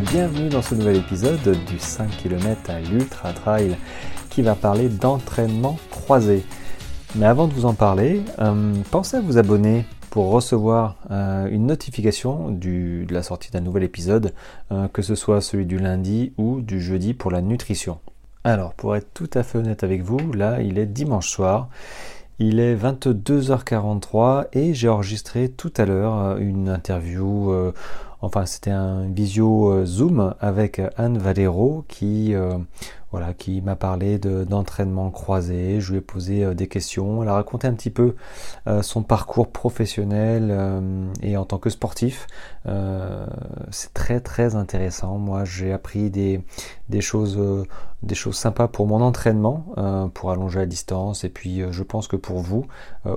bienvenue dans ce nouvel épisode du 5 km à l'Ultra Trail qui va parler d'entraînement croisé. Mais avant de vous en parler, euh, pensez à vous abonner pour recevoir euh, une notification de la sortie d'un nouvel épisode, euh, que ce soit celui du lundi ou du jeudi pour la nutrition. Alors, pour être tout à fait honnête avec vous, là, il est dimanche soir. Il est 22h43 et j'ai enregistré tout à l'heure une interview Enfin, c'était un visio euh, Zoom avec Anne Valero qui, euh, m'a parlé d'entraînement croisé. Je lui ai posé euh, des questions. Elle a raconté un petit peu son parcours professionnel et en tant que sportif. C'est très très intéressant. Moi, j'ai appris des, des choses, des choses sympas pour mon entraînement, pour allonger la distance. Et puis, je pense que pour vous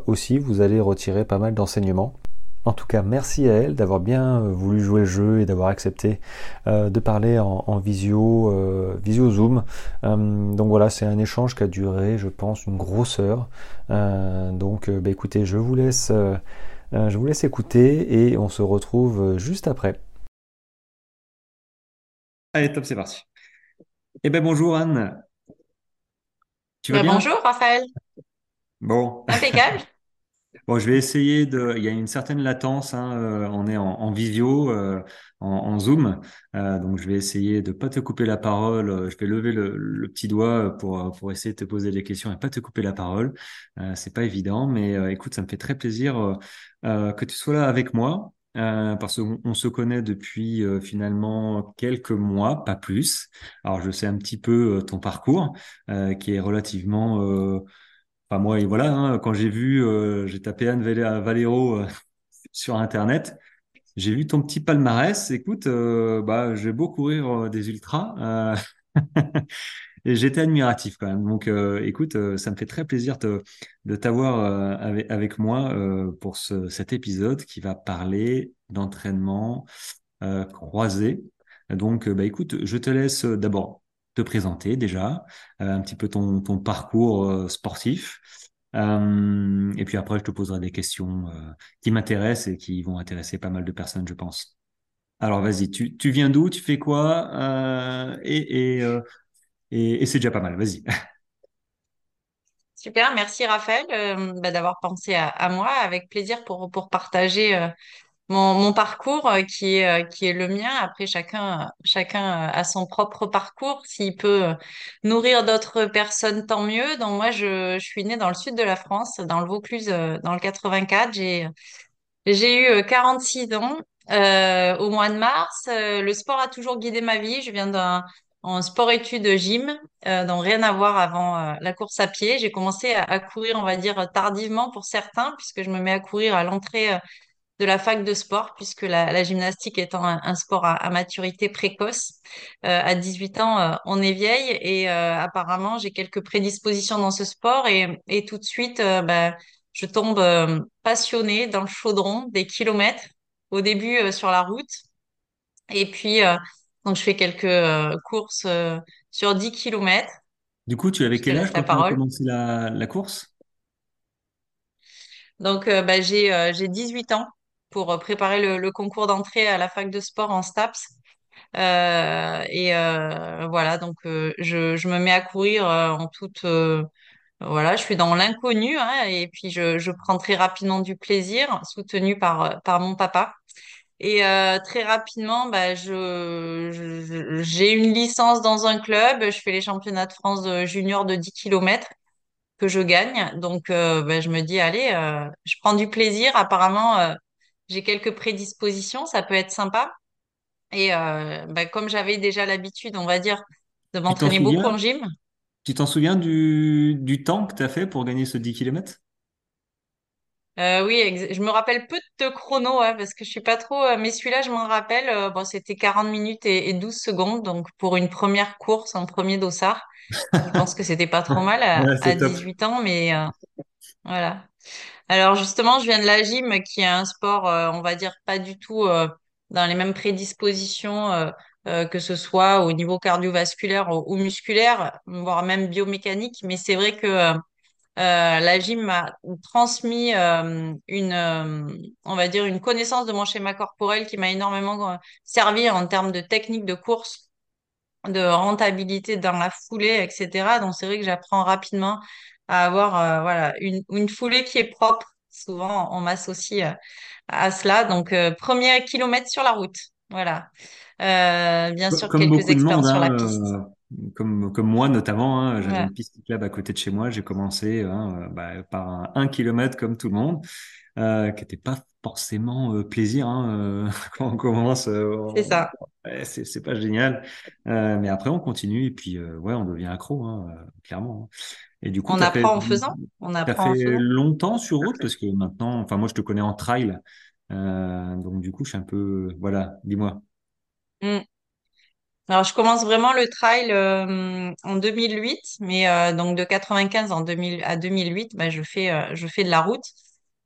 aussi, vous allez retirer pas mal d'enseignements. En tout cas, merci à elle d'avoir bien euh, voulu jouer le jeu et d'avoir accepté euh, de parler en, visio, euh, visio Zoom. donc voilà, c'est un échange qui a duré, je pense, une grosse heure. donc, bah, écoutez, je vous laisse, je vous laisse écouter et on se retrouve juste après. Allez, top, c'est parti. Eh ben bonjour Anne. Tu vas bien? bonjour Raphaël. Bon. Impeccable. Bon, je vais essayer de. Il y a une certaine latence. Hein, euh, on est en, en euh, en, Zoom, euh, donc je vais essayer de pas te couper la parole. Je vais lever le, petit doigt pour pour essayer de te poser des questions et pas te couper la parole. c'est pas évident, mais écoute, ça me fait très plaisir que tu sois là avec moi. parce qu'on se connaît depuis finalement quelques mois, pas plus. Alors je sais un petit peu ton parcours, qui est relativement Enfin, moi, et voilà, hein, quand j'ai vu, euh, j'ai tapé Anne Valero euh, sur Internet, j'ai vu ton petit palmarès. Écoute, euh, bah, j'ai beau courir des ultras. et j'étais admiratif quand même. Donc, écoute, ça me fait très plaisir de t'avoir avec, moi pour ce, cet épisode qui va parler d'entraînement croisé. Donc, bah, écoute, je te laisse d'abord te présenter déjà, euh, un petit peu ton, ton parcours euh, sportif. Euh, et puis après, je te poserai des questions qui m'intéressent et qui vont intéresser pas mal de personnes, je pense. Alors vas-y, tu, tu viens d'où, tu fais quoi? Et, et, et, c'est déjà pas mal, vas-y. Super, merci Raphaël bah, d'avoir pensé à, à, moi, avec plaisir pour, pour partager mon, parcours euh, qui est, euh, qui est le mien. Après, chacun, chacun a son propre parcours. S'il peut euh, nourrir d'autres personnes, tant mieux. Donc, moi, je, je suis née dans le sud de la France, dans le Vaucluse, dans le 84. J'ai, j'ai eu 46 ans euh, au mois de mars. le sport a toujours guidé ma vie. Je viens d'un en sport-études gym, euh, donc rien à voir avant la course à pied. J'ai commencé à, à, courir, on va dire, tardivement pour certains, puisque je me mets à courir à l'entrée de la fac de sport, puisque la, gymnastique étant un, sport à, maturité précoce, euh, à 18 ans, euh, on est vieille et euh, apparemment j'ai quelques prédispositions dans ce sport et, et tout de suite, bah, je tombe passionnée dans le chaudron des kilomètres, au début sur la route. Et puis donc je fais quelques courses sur 10 kilomètres. Du coup, tu avais quel âge quand tu as commencé la, la course? Donc, bah, j'ai j'ai 18 ans pour euh, préparer le, concours d'entrée à la fac de sport en STAPS. Euh, et euh, voilà, donc je, me mets à courir en toute... voilà, je suis dans l'inconnu hein, et puis je, prends très rapidement du plaisir, soutenu par, par mon papa. Et très rapidement, bah, je, j'ai une licence dans un club, je fais les championnats de France junior de 10 km que je gagne. Donc, bah, je me dis, allez, je prends du plaisir. Apparemment, j'ai quelques prédispositions, ça peut être sympa. Et euh, bah, comme j'avais déjà l'habitude, on va dire, de m'entraîner beaucoup en gym. Tu t'en souviens du, du temps que tu as fait pour gagner ce 10 km euh, oui, je me rappelle peu de chrono hein, parce que je suis pas trop, euh, mais celui-là, je m'en rappelle. Bon, c'était 40 minutes et, et, 12 secondes, donc pour une première course, un premier dossard, je pense que c'était pas trop mal à, à 18 ans, mais voilà. Alors justement, je viens de la gym, qui est un sport, euh, on va dire, pas du tout euh, dans les mêmes prédispositions, euh, que ce soit au niveau cardiovasculaire ou, musculaire, voire même biomécanique. Mais c'est vrai que la gym m'a transmis une, on va dire, une connaissance de mon schéma corporel qui m'a énormément servi en termes de technique de course de rentabilité dans la foulée, etc. Donc, c'est vrai que j'apprends rapidement à avoir euh, voilà, une, une foulée qui est propre. Souvent, on m'associe euh, à cela. Donc, euh, premier kilomètre sur la route. Voilà. Euh, bien sûr, Comme quelques monde, expériences sur hein, la piste. euh, comme, comme moi notamment, hein, j'avais Ouais, une piste cyclable à côté de chez moi. J'ai commencé hein, bah, par un, un kilomètre comme tout le monde, euh, qui n'était pas forcément euh, plaisir hein, euh, quand on commence. c'est ça. ouais, c'est pas génial, mais après on continue et puis ouais, on devient accro, hein, clairement. hein. Et du coup, On fait apprend en faisant? On apprend fait en faisant? longtemps sur route? parce que maintenant, enfin moi je te connais en trail, donc du coup je suis un peu voilà, dis-moi. Mm. Alors, je commence vraiment le trail euh, en 2008, mais euh, donc de 95 en 2000 à 2008, bah, je fais, euh, je fais de la route.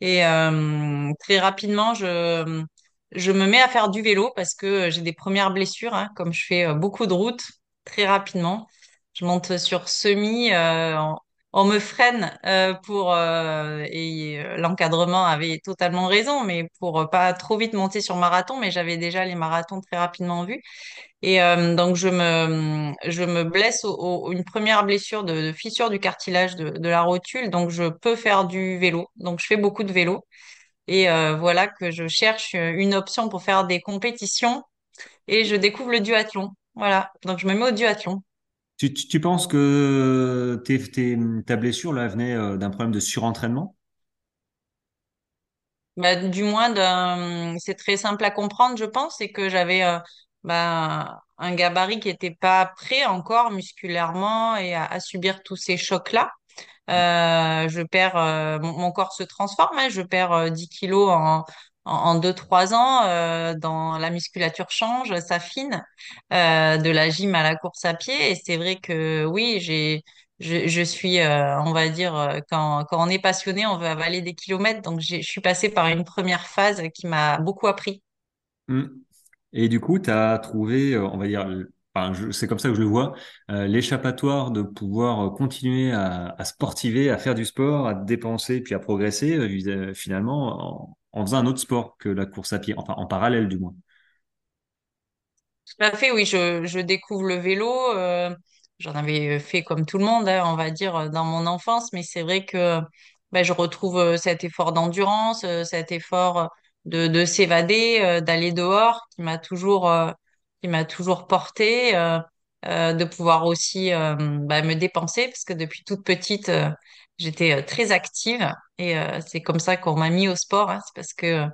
Et euh, très rapidement, je, me mets à faire du vélo parce que j'ai des premières blessures, hein, comme je fais euh, beaucoup de routes très rapidement. Je monte sur semi, euh, on, on me freine euh, pour euh, et euh, l'encadrement avait totalement raison, mais pour pas trop vite monter sur marathon, mais j'avais déjà les marathons très rapidement vus. Et donc je me je me blesse une première blessure de, fissure du cartilage de, de la rotule, donc je peux faire du vélo. Donc je fais beaucoup de vélo. Et voilà que je cherche une option pour faire des compétitions et je découvre le duathlon. Voilà, donc je me mets au duathlon. Tu, penses que ta blessure là venait euh, d'un problème de surentraînement? Bah, du moins, c'est très simple à comprendre, je pense, c'est que j'avais euh, bah, un gabarit qui n'était pas prêt encore musculairement et à, subir tous ces chocs-là. Euh, je perds, mon, corps se transforme, hein, je perds euh, 10 kilos en, en, en 2-3 ans, euh, dans, la musculature change, s'affine, euh, de la gym à la course à pied. Et c'est vrai que oui, j'ai, je, je suis, euh, on va dire, euh, quand, quand on est passionné, on veut avaler des kilomètres. Donc je suis passée par une première phase qui m'a beaucoup appris. Hmm. Et du coup, tu as trouvé, on va dire, c'est comme ça que je le vois, l'échappatoire de pouvoir continuer à, sportiver, à faire du sport, à dépenser, puis à progresser, finalement, en, faisant un autre sport que la course à pied, enfin en parallèle du moins. Tout à fait, oui, je, découvre le vélo. euh, j'en avais fait comme tout le monde, hein, on va dire, euh, dans mon enfance, mais c'est vrai que ben, je retrouve euh, cet effort d'endurance, cet effort de, de s'évader, d'aller dehors, qui m'a toujours, qui toujours porté, de pouvoir aussi ben, me dépenser, parce que depuis toute petite, j'étais très active, et euh, c'est comme ça qu'on m'a mis au sport, hein, c'est parce que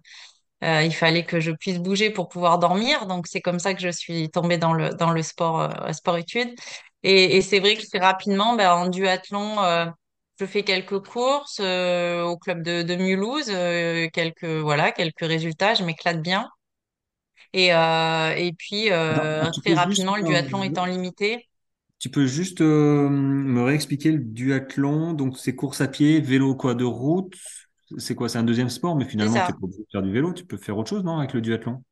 euh, il fallait que je puisse bouger pour pouvoir dormir. Donc, c'est comme ça que je suis tombée dans le, dans le sport, euh, sport-études. Et, et c'est vrai que très rapidement, ben, en duathlon, euh, je fais quelques courses au club de, de Mulhouse, quelques, voilà, quelques résultats. Je m'éclate bien. Et, et puis, très juste, rapidement, le duathlon étant limité, tu peux juste euh, me réexpliquer le duathlon, donc c'est course à pied, vélo quoi, de route, c'est quoi, c'est un deuxième sport, mais finalement, tu de faire du vélo, tu peux faire autre chose, non, avec le duathlon?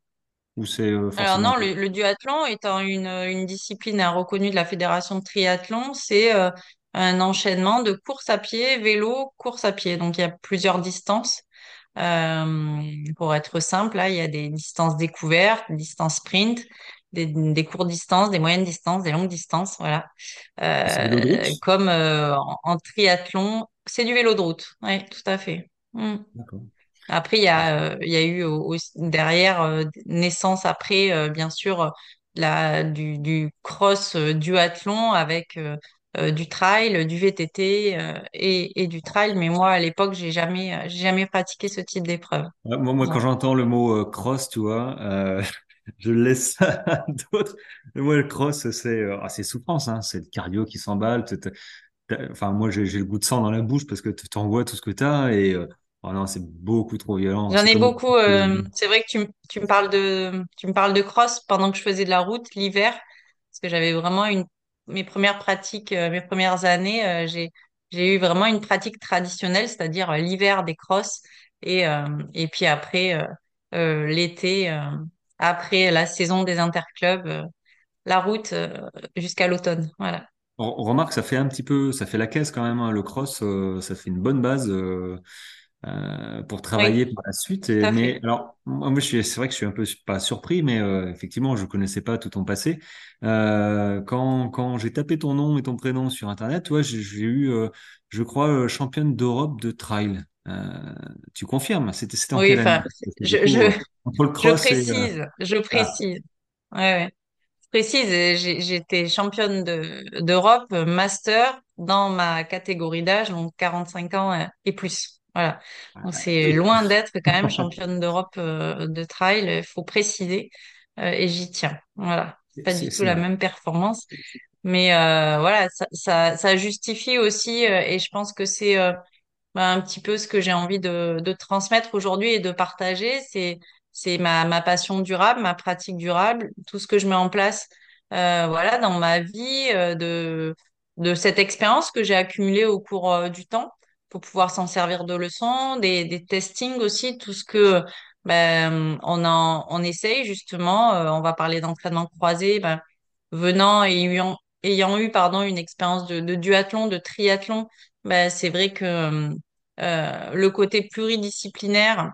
Ou c'est euh, Alors non, le, le duathlon étant une, une discipline hein, reconnue de la Fédération de triathlon, c'est euh, un enchaînement de course à pied, vélo, course à pied. Donc il y a plusieurs distances. Euh, pour être simple, là, il y a des distances découvertes, distances sprint, des, des courtes distances, des moyennes distances, des longues distances, voilà. Route? Euh, comme euh, en, en triathlon, c'est du vélo de route. Oui, tout à fait. Mm. D'accord. Après, il y a, euh, il y a eu derrière euh, naissance après, euh, bien sûr, euh, la, du, du cross euh, duathlon avec euh, euh, du trail, du VTT euh, et, et du trail. Mais moi, à l'époque, j'ai jamais, euh, jamais pratiqué ce type d'épreuve. Ouais, moi, moi, quand j'entends le mot euh, cross, tu vois, euh, je laisse ça à d'autres. Moi, le cross, c'est euh, ah, souffrance, hein, c'est le cardio qui s'emballe. Enfin, moi, j'ai le goût de sang dans la bouche parce que tu t'envoies tout ce que t'as et euh, oh non, c'est beaucoup trop violent. J'en ai comme beaucoup. euh, c'est vrai que tu, tu me parles de, tu me parles de cross pendant que je faisais de la route l'hiver, parce que j'avais vraiment une, mes premières pratiques, mes premières années, j'ai, j'ai eu vraiment une pratique traditionnelle, c'est-à-dire l'hiver des crosses et, euh, et puis après euh, euh, l'été, après la saison des interclubs, euh, la route euh, jusqu'à l'automne. Voilà. On, remarque, ça fait un petit peu, ça fait la caisse quand même. hein, le cross, euh, ça fait une bonne base. euh, euh, pour Oui, travailler par la suite. Et, mais fait. alors, moi, moi, je suis, c'est vrai que je suis un peu pas surpris, mais effectivement, je connaissais pas tout ton passé. Quand quand j'ai tapé ton nom et ton prénom sur Internet, toi, j'ai j'ai eu, je crois, championne d'Europe de trail. Euh, tu confirmes? C'était en Oui, quelle année? je, coup, je, euh, entre le je et euh, précise, je ah, précise. Ouais, ouais. Je précise, j'étais championne de, d'Europe master dans ma catégorie d'âge, donc 45 ans et plus. Voilà. Donc c'est loin d'être quand même championne d'Europe euh, de trail, il faut préciser, euh, et j'y tiens. Voilà. Pas du tout la même performance, mais euh, voilà, ça, ça, ça justifie aussi, et je pense que c'est bah, un petit peu ce que j'ai envie de, de transmettre aujourd'hui et de partager, c'est c'est ma, ma passion durable, ma pratique durable, tout ce que je mets en place euh, voilà dans ma vie euh, de de cette expérience que j'ai accumulée au cours euh, du temps pour pouvoir s'en servir de leçon, des des testings aussi, tout ce que ben on en on essaye justement, euh, on va parler d'entraînement croisé, ben venant et ayant ayant eu pardon une expérience de, de duathlon, de triathlon ben, c'est vrai que euh, le côté pluridisciplinaire,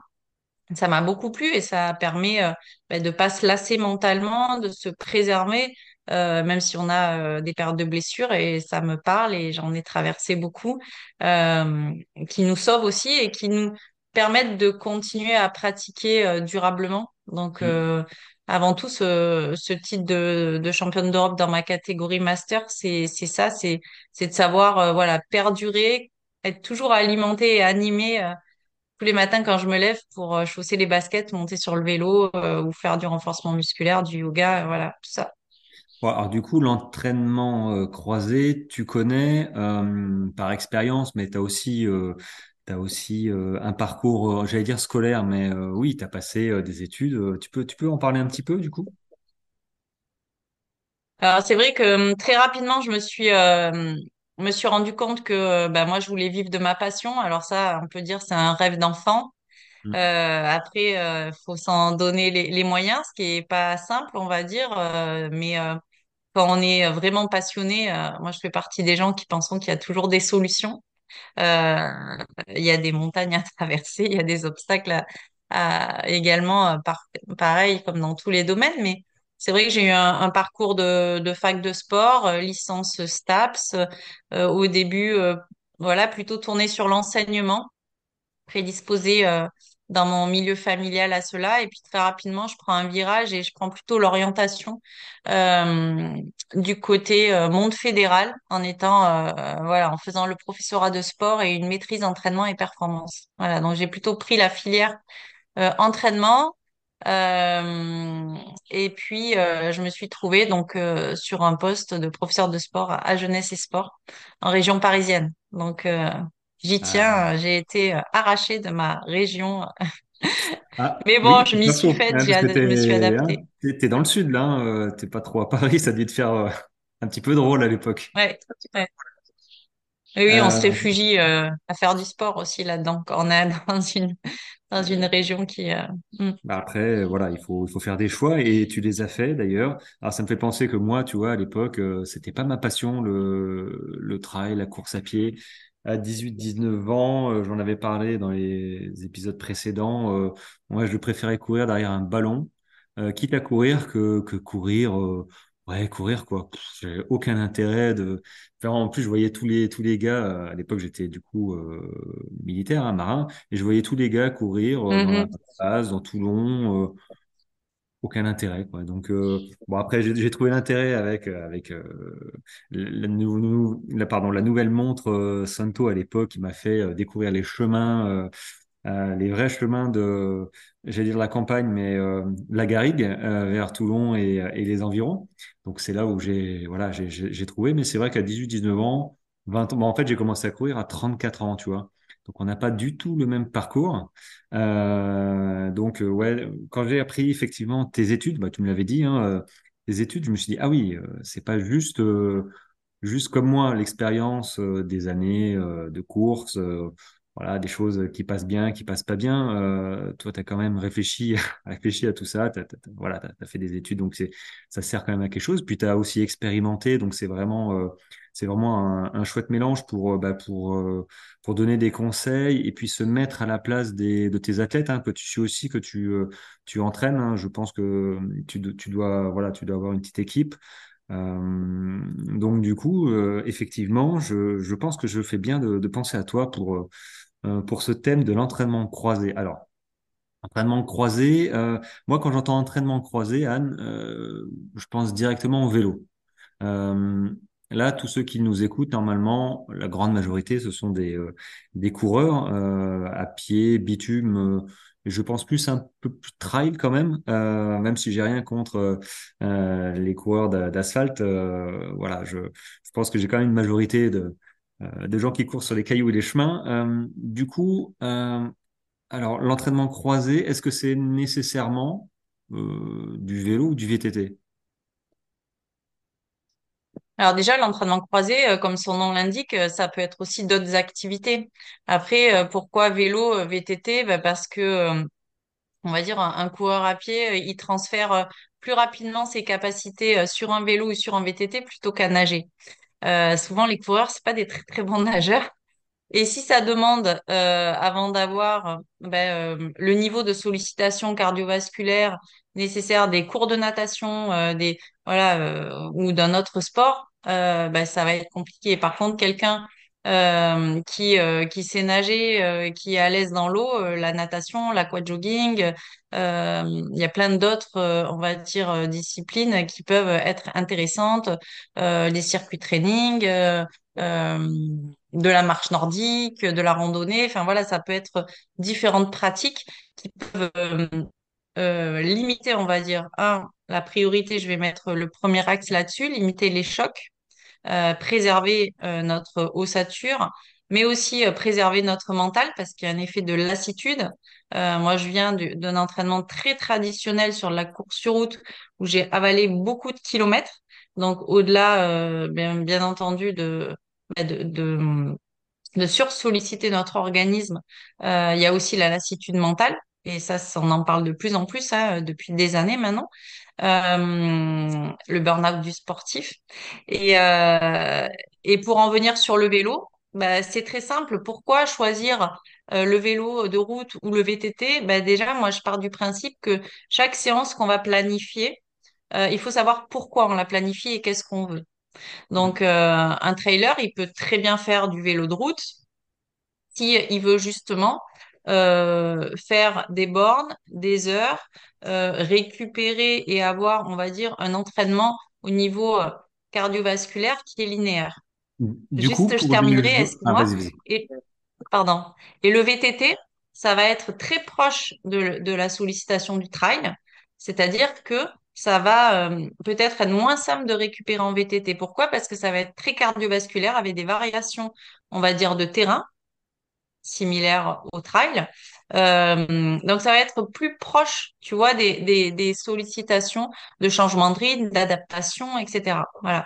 ça m'a beaucoup plu et ça permet euh, ben, de pas se lasser mentalement, de se préserver, euh, même si on a euh, des périodes de blessures et ça me parle et j'en ai traversé beaucoup, euh, qui nous sauvent aussi et qui nous permettent de continuer à pratiquer euh, durablement. Donc, Mm. euh, avant tout, ce, ce titre de, de championne d'Europe dans ma catégorie master, c'est, ça, c'est, c'est de savoir, euh, voilà, perdurer, être toujours alimenté et animé euh, tous les matins quand je me lève pour euh, chausser les baskets, monter sur le vélo euh, ou faire du renforcement musculaire, du yoga, voilà, tout ça. Alors du coup, l'entraînement croisé, tu connais par expérience, mais tu as aussi, aussi euh, un parcours, euh, j'allais dire scolaire, mais euh, oui, tu as passé des études. Tu peux, tu peux en parler un petit peu du coup? Alors c'est vrai que euh, très rapidement, je me suis, euh, me suis rendu compte que euh, bah, moi, je voulais vivre de ma passion. Alors ça, on peut dire c'est un rêve d'enfant. Euh, Mm. après, euh, faut s'en donner les, les moyens, ce qui est pas simple, on va dire. euh, mais euh, quand on est vraiment passionné, euh, moi, je fais partie des gens qui pensent qu'il y a toujours des solutions. Euh, il y a des montagnes à traverser, il y a des obstacles à, à- également, euh, par, pareil comme dans tous les domaines. Mais c'est vrai que j'ai eu un, parcours de, fac de sport, euh, licence STAPS, euh, au début, euh, voilà, plutôt tourné sur l'enseignement prédisposée euh, dans mon milieu familial à cela. Et puis très rapidement, je prends un virage et je prends plutôt l'orientation du côté monde fédéral en étant, voilà, en faisant le professorat de sport et une maîtrise entraînement et performance. Voilà, donc j'ai plutôt pris la filière entraînement. Euh, et puis, euh, je me suis trouvée donc euh, sur un poste de professeur de sport à, Jeunesse et Sport en région parisienne. Donc, j'y Ah, tiens. J'ai été arrachée de ma région, ah, mais bon, oui, je m'y suis faite. hein, je me suis t'es, hein, adaptée. t'es, dans le sud là, hein, t'es pas trop à Paris, ça devait te faire un petit peu drôle à l'époque. Ouais, ouais. Oui, oui, on se Euh, réfugie euh, à faire du sport aussi là-dedans quand on est dans une dans une région qui. euh, hmm. Bah après, voilà, il faut, il faut faire des choix et tu les as fait d'ailleurs. Alors ça me fait penser que moi, tu vois, à l'époque, c'était pas ma passion, le, le trail, la course à pied. À 18-19 ans, j'en avais parlé dans les épisodes précédents. moi, je préférais courir derrière un ballon, quitte à courir que, que courir, ouais, courir quoi. J'avais aucun intérêt de. Enfin, en plus, je voyais tous les tous les gars. euh, À l'époque, j'étais du coup euh, militaire, hein, marin, et je voyais tous les gars courir euh, dans la base, dans Toulon, euh, aucun intérêt, quoi. Donc, bon, après, j'ai trouvé l'intérêt avec, avec la, nou- nou- la- pardon, la nouvelle montre Santo à l'époque qui m'a fait découvrir les chemins, euh, les vrais chemins de, j'allais dire la campagne, mais euh, la Garrigue euh, vers Toulon et, les environs. Donc, c'est là où j'ai voilà, j'ai trouvé. Mais c'est vrai qu'à 18-19 ans, 20 ans, bon, en fait, j'ai commencé à courir à 34 ans, tu vois. Donc, on n'a pas du tout le même parcours. Donc, ouais, quand j'ai appris effectivement tes études, bah, tu me l'avais dit, hein, tes études, je me suis dit, ah oui, c'est pas juste, juste comme moi, l'expérience des années de course, des choses qui passent bien, qui passent pas bien. Euh, toi, tu as quand même réfléchi, réfléchi à tout ça, t'as- voilà, tu as, fait des études, donc ça sert quand même à quelque chose. Puis tu as aussi expérimenté, donc c'est vraiment, euh, vraiment un, un, chouette mélange pour, bah, pour, pour donner des conseils et puis se mettre à la place des, de tes athlètes hein, que tu suis aussi, que tu, tu entraînes. Hein. Je pense que tu, tu, dois, voilà, tu dois avoir une petite équipe. Euh, donc du coup, euh, effectivement, je, je, pense que je fais bien de, penser à toi pour, euh, pour ce thème de l'entraînement croisé. Alors, entraînement croisé, moi quand j'entends entraînement croisé, Anne, je pense directement au vélo. Là, tous ceux qui nous écoutent, normalement, la grande majorité, ce sont des, des coureurs à pied, bitume, je pense plus un peu plus trail quand même, euh, même si j'ai rien contre euh, les coureurs d'asphalte. Euh, voilà, je, pense que j'ai quand même une majorité de, euh, de gens qui courent sur les cailloux et les chemins. Euh, du coup, alors l'entraînement croisé, est-ce que c'est nécessairement du vélo ou du VTT alors déjà, l'entraînement croisé, comme son nom l'indique, ça peut être aussi d'autres activités. Après, pourquoi vélo, VTT? Ben parce que on va dire, un, coureur à pied, euh, il transfère euh, plus rapidement ses capacités euh, sur un vélo ou sur un VTT plutôt qu'à nager. Souvent, les coureurs, c'est pas des très très bons nageurs. Et si ça demande, avant d'avoir ben, le niveau de sollicitation cardiovasculaire nécessaire des cours de natation, des voilà, ou d'un autre sport, ben, ça va être compliqué. Par contre, quelqu'un euh, qui, euh, qui sait nager, euh, qui est à l'aise dans l'eau, la natation, l'aquajogging. Il y a plein d'autres, on va dire, disciplines qui peuvent être intéressantes. les circuits training, de la marche nordique, de la randonnée. Enfin voilà, ça peut être différentes pratiques qui peuvent limiter, on va dire, un, la priorité, je vais mettre le premier axe là-dessus, limiter les chocs préserver euh, notre ossature, mais aussi euh, préserver notre mental parce qu'il y a un effet de lassitude. moi, je viens d'un entraînement très traditionnel sur la course sur route où j'ai avalé beaucoup de kilomètres. Donc, au-delà, bien, bien, entendu, de, bah, de, de, de sursolliciter notre organisme, il y a aussi la lassitude mentale. Et ça, on en parle de plus en plus hein, depuis des années maintenant. Euh, le burn-out du sportif. Et, euh, et pour en venir sur le vélo, bah, c'est très simple. Pourquoi choisir euh, le vélo de route ou le VTT bah, Déjà, moi, je pars du principe que chaque séance qu'on va planifier, il faut savoir pourquoi on la planifie et qu'est-ce qu'on veut. Donc, un trailer, il peut très bien faire du vélo de route si il veut justement euh, faire des bornes, des heures, euh, récupérer et avoir, on va dire, un entraînement au niveau euh, cardiovasculaire qui est linéaire. Du Juste, coup, je terminerai, excuse-moi. Ah, et, pardon. Et le VTT, ça va être très proche de, de la sollicitation du trail, c'est-à-dire que ça va euh, peut-être être moins simple de récupérer en VTT. Pourquoi? Parce que ça va être très cardiovasculaire avec des variations, on va dire, de terrain similaire au trail. Euh, donc, ça va être plus proche, tu vois, des, des, des sollicitations de changement de rythme, d'adaptation, etc. Voilà.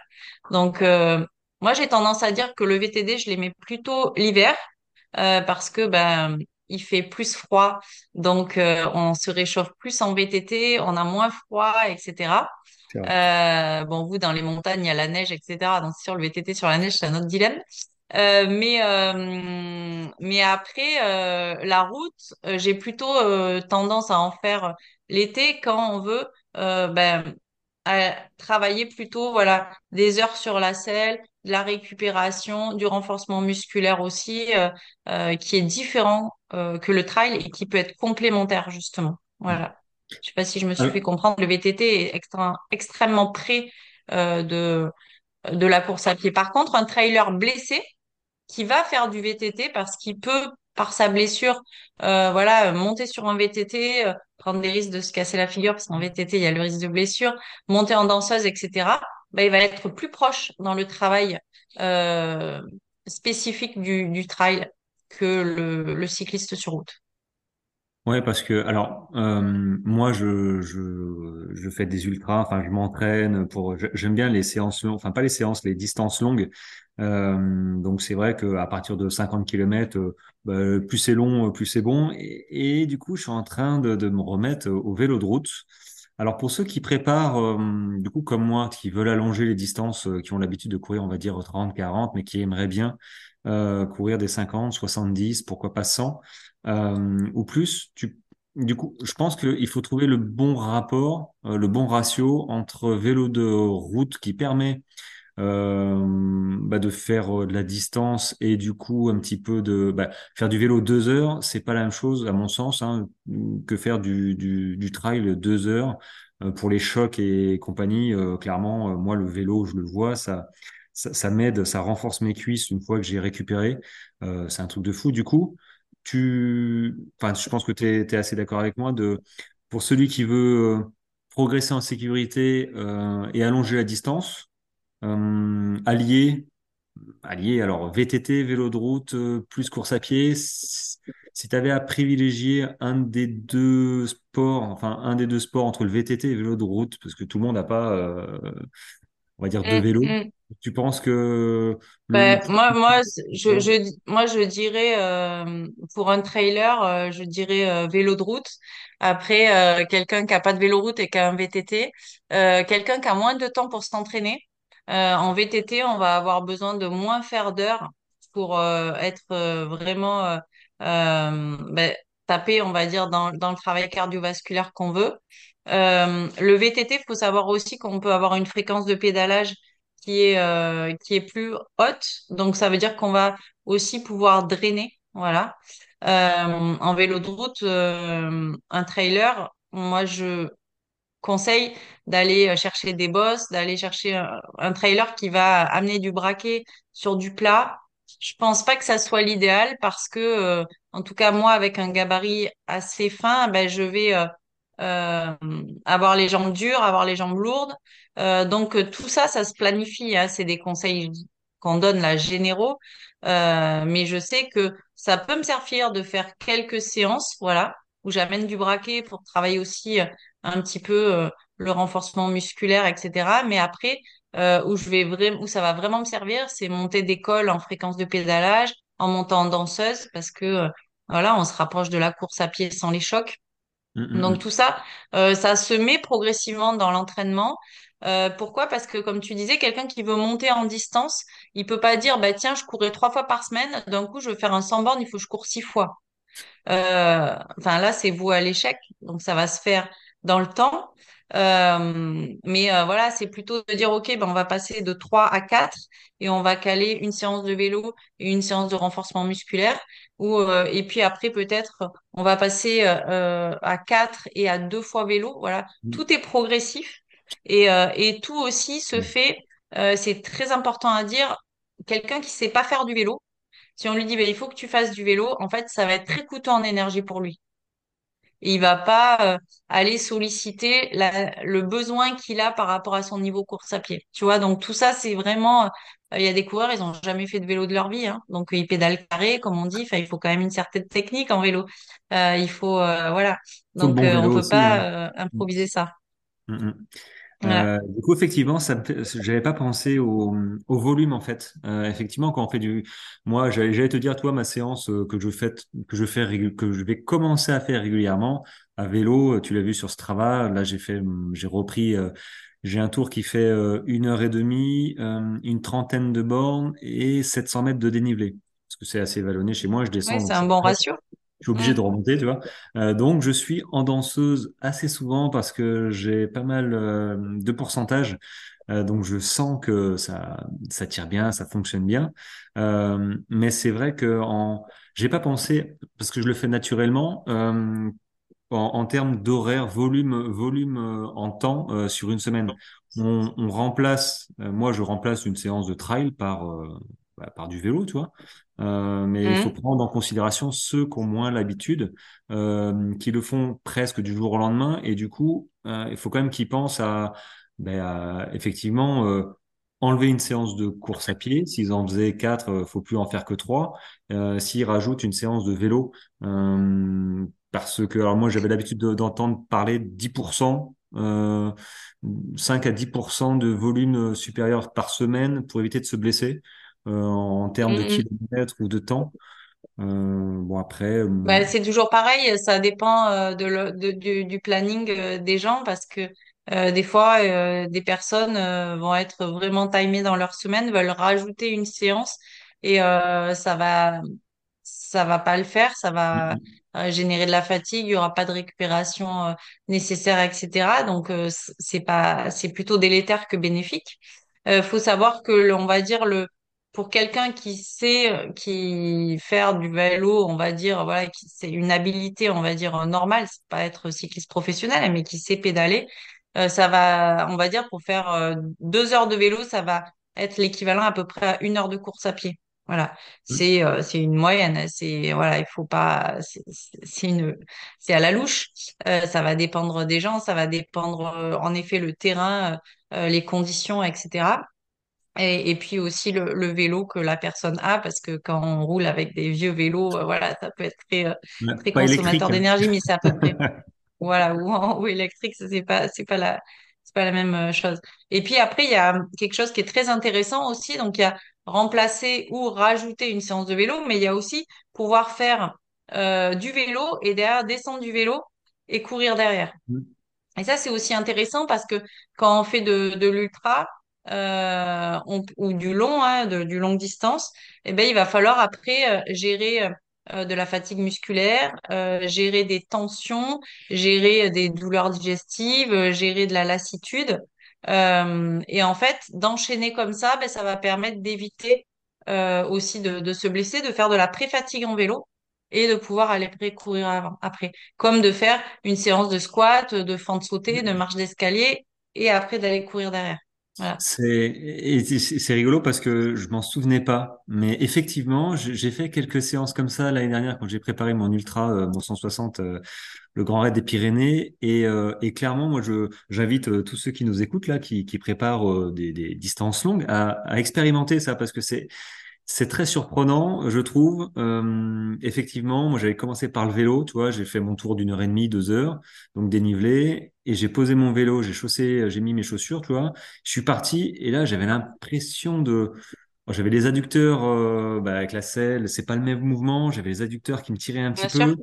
Donc, euh, moi, j'ai tendance à dire que le VTD, je l'aimais plutôt l'hiver euh, parce que ben il fait plus froid, donc euh, on se réchauffe plus en VTT, on a moins froid, etc. Euh, bon, vous, dans les montagnes, il y a la neige, etc. Donc, sur le VTT sur la neige, c'est un autre dilemme. Euh, mais euh, mais après euh, la route, j'ai plutôt tendance à en faire l'été quand on veut ben, travailler plutôt voilà des heures sur la selle, de la récupération, du renforcement musculaire aussi, qui est différent que le trail et qui peut être complémentaire justement. Voilà. Je sais pas si je me suis fait comprendre. Le VTT est extrêmement près de de la course à pied. Par contre, un trailer blessé, qui va faire du VTT parce qu'il peut, par sa blessure, euh, voilà, monter sur un VTT, euh, prendre des risques de se casser la figure parce qu'en VTT, il y a le risque de blessure, monter en danseuse, etc. Bah, il va être plus proche dans le travail euh, spécifique du, trail que le cycliste sur route. Ouais, parce que alors euh, moi je, je je fais des ultras, enfin je m'entraîne pour j'aime bien les séances longues, enfin pas les séances, les distances longues. Euh, donc c'est vrai que à partir de 50 km, euh, bah, plus c'est long, plus c'est bon. Et, du coup, je suis en train de, de me remettre au vélo de route. Alors pour ceux qui préparent, euh, du coup comme moi, qui veulent allonger les distances, euh, qui ont l'habitude de courir, on va dire 30, 40, mais qui aimeraient bien courir des 50, 70, pourquoi pas 100 ou plus, du coup, je pense qu'il faut trouver le bon rapport, le bon ratio entre vélo de route qui permet euh, bah, de faire euh, de la distance et du coup un petit peu de bah, faire du vélo deux heures, c'est pas la même chose à mon sens hein, que faire du, trail deux heures euh, pour les chocs et compagnie. clairement, moi le vélo, je le vois, ça ça, ça m'aide, ça renforce mes cuisses une fois que j'ai récupéré. c'est un truc de fou. Du coup, tu, enfin, je pense que tu es, es, assez d'accord avec moi de pour celui qui veut progresser en sécurité et allonger la distance euh, allié, allié, alors VTT, vélo de route, euh, plus course à pied. Si tu avais à privilégier un des deux sports, enfin un des deux sports entre le VTT et le vélo de route, parce que tout le monde n'a pas, euh, on va dire, deux Mm, vélos, mm. Tu penses que le... Ben, moi, moi, je, je, moi, je dirais euh, pour un trailer, euh, je dirais euh, vélo de route. Après, quelqu'un qui a pas de vélo route et qui a un VTT, quelqu'un qui a moins de temps pour s'entraîner. En VTT, on va avoir besoin de moins faire d'heures pour être vraiment ben, tapé, on va dire, dans, dans le travail cardiovasculaire qu'on veut. Euh, le VTT, il faut savoir aussi qu'on peut avoir une fréquence de pédalage qui est, euh, qui est plus haute. Donc, ça veut dire qu'on va aussi pouvoir drainer. Voilà. Euh, en vélo de route, euh, un trailer, moi, je conseille d'aller chercher des bosses, d'aller chercher un, un trailer qui va amener du braquet sur du plat. Je pense pas que ça soit l'idéal parce que, en tout cas, moi, avec un gabarit assez fin, ben, je vais euh, avoir les jambes dures, avoir les jambes lourdes. Euh, donc, euh, tout ça, ça se planifie. Hein. C'est des conseils qu'on donne là, généraux. Euh, mais je sais que ça peut me servir de faire quelques séances, voilà, où j'amène du braquet pour travailler aussi euh, un petit peu euh, le renforcement musculaire, etc. Mais après, où je vais vraiment, où ça va vraiment me servir, c'est monter des cols en fréquence de pédalage, en montant en danseuse, parce que voilà, on se rapproche de la course à pied sans les chocs. Hum, hum, Donc hum. tout ça, euh, ça se met progressivement dans l'entraînement. Euh, pourquoi? Parce que comme tu disais, quelqu'un qui veut monter en distance, il peut pas dire, bah tiens, je courais trois fois par semaine, d'un coup je veux faire un 100 bornes, il faut que je cours six fois. Euh, enfin là, c'est vous à l'échec, donc ça va se faire dans le temps. Euh, mais euh, voilà, c'est plutôt de dire, OK, ben, on va passer de 3 à 4 et on va caler une séance de vélo et une séance de renforcement musculaire. Ou, euh, et puis après, peut-être, on va passer à 4 et à deux fois vélo. Voilà, tout est progressif et, et tout aussi se hum. fait, c'est très important à dire, quelqu'un qui sait pas faire du vélo, si on lui dit, ben, il faut que tu fasses du vélo, en fait, ça va être très coûteux en énergie pour lui. Et il va pas euh, aller solliciter la- le besoin qu'il a par rapport à son niveau course à pied. Tu vois, donc tout ça, c'est vraiment... euh, Il y a des coureurs, ils ont jamais fait de vélo de leur vie, hein. donc ils pédalent carré, comme on dit. Enfin, il faut quand même une certaine technique en vélo. Euh, il faut, voilà. Donc bon on vélo peut aussi, hein. pas euh, improviser ça. Hum, hum. Voilà. Euh, du coup, effectivement, ça j'avais pas pensé au, au volume en fait. Euh, effectivement, quand on fait du, moi, j'allais j'allais te dire, toi, ma séance euh, que je fais, que je fais, que je vais commencer à faire régulièrement à vélo. euh, Tu l'as vu sur Strava. Là, j'ai fait, j'ai repris. euh, j'ai un tour qui fait euh, une heure et demie, euh, une trentaine de bornes et 700 mètres de dénivelé. Parce que c'est assez vallonné chez moi, je Ouais, descends, c'est donc un c'est bon ratio. Je suis obligé Mm. de remonter, tu vois. Euh, donc, je suis en danseuse assez souvent parce que j'ai pas mal euh, de pourcentage. Euh, donc, je sens que ça, ça tire bien, ça fonctionne bien. Mais c'est vrai que en, j'ai pas pensé parce que je le fais naturellement. En, en termes d'horaire, volume, volume euh, en temps euh, sur une semaine. On, on remplace, euh, moi je remplace une séance de trail par, bah, par du vélo, tu vois. Euh, mais il faut Mm. prendre en considération ceux qui ont moins l'habitude, euh, qui le font presque du jour au lendemain, et du coup, euh, il faut quand même qu'ils pensent à, ben, à, effectivement euh, enlever une séance de course à pied. S'ils en faisaient quatre, euh, faut plus en faire que trois. Euh, s'ils rajoutent une séance de vélo, euh, parce que alors moi j'avais l'habitude de- d'entendre parler de 10%, euh, 5 à 10% de volume supérieur par semaine pour éviter de se blesser en termes de Mm, mm. kilomètres ou de temps. bon après, Bah, c'est toujours pareil, ça dépend euh, de le- de- du, du planning euh, des gens parce que euh, des fois, euh, des personnes euh, vont être vraiment timées dans leur semaine, veulent rajouter une séance et euh, ça va ça va pas le faire, ça va euh, générer de la fatigue, il y aura pas de récupération euh, nécessaire, etc. Donc euh, c'est pas c'est plutôt délétère que bénéfique. Euh, faut savoir que on va dire le pour quelqu'un qui sait euh, qui faire du vélo, on va dire voilà, c'est une habilité, on va dire euh, normale, c'est pas être cycliste professionnel, mais qui sait pédaler, euh, ça va, on va dire pour faire euh, deux heures de vélo, ça va être l'équivalent à peu près à une heure de course à pied. Voilà, c'est euh, c'est une moyenne, c'est voilà, il faut pas, c'est une, c'est à la louche. Euh, ça va dépendre des gens, ça va dépendre euh, en effet le terrain, les conditions, etc. Et, et puis aussi le, le vélo que la personne a, parce que quand on roule avec des vieux vélos, euh, voilà, ça peut être très, euh, très consommateur d'énergie, mais c'est à peu près, voilà, ou, ou électrique, c'est pas, c'est pas la, c'est pas la même euh, chose. Et puis après, il y a quelque chose qui est très intéressant aussi. Donc, il y a remplacer ou rajouter une séance de vélo, mais il y a aussi pouvoir faire euh, du vélo et derrière descendre du vélo et courir derrière. Et ça, c'est aussi intéressant parce que quand on fait de, de l'ultra euh, on- ou du long, hein, du longue distance, eh ben, il va falloir après euh, gérer euh, de la fatigue musculaire, euh, gérer des tensions, gérer des douleurs digestives, gérer de la lassitude. Euh, et en fait, d'enchaîner comme ça, ben, ça va permettre d'éviter euh, aussi de, de se blesser, de faire de la pré-fatigue en vélo et de pouvoir aller courir avant, après comme de faire une séance de squat, de fente sautée, de marche d'escalier et après d'aller courir derrière. Voilà. C'est rigolo parce que je m'en souvenais pas, mais effectivement, j'ai fait quelques séances comme ça l'année dernière quand j'ai préparé mon ultra, euh, mon 160, euh, le Grand Raid des Pyrénées, et, euh, et clairement, moi, je j'invite euh, tous ceux qui nous écoutent là, qui, qui préparent des, des distances longues, à, à expérimenter ça parce que c'est c'est très surprenant, je trouve. Euh, effectivement, moi j'avais commencé par le vélo, tu vois, j'ai fait mon tour d'une heure et demie, deux heures, donc dénivelé, et j'ai posé mon vélo, j'ai chaussé, j'ai mis mes chaussures, tu vois. Je suis parti et là j'avais l'impression de, j'avais les adducteurs euh, bah, avec la selle, c'est pas le même mouvement, j'avais les adducteurs qui me tiraient un petit Bien sûr. peu,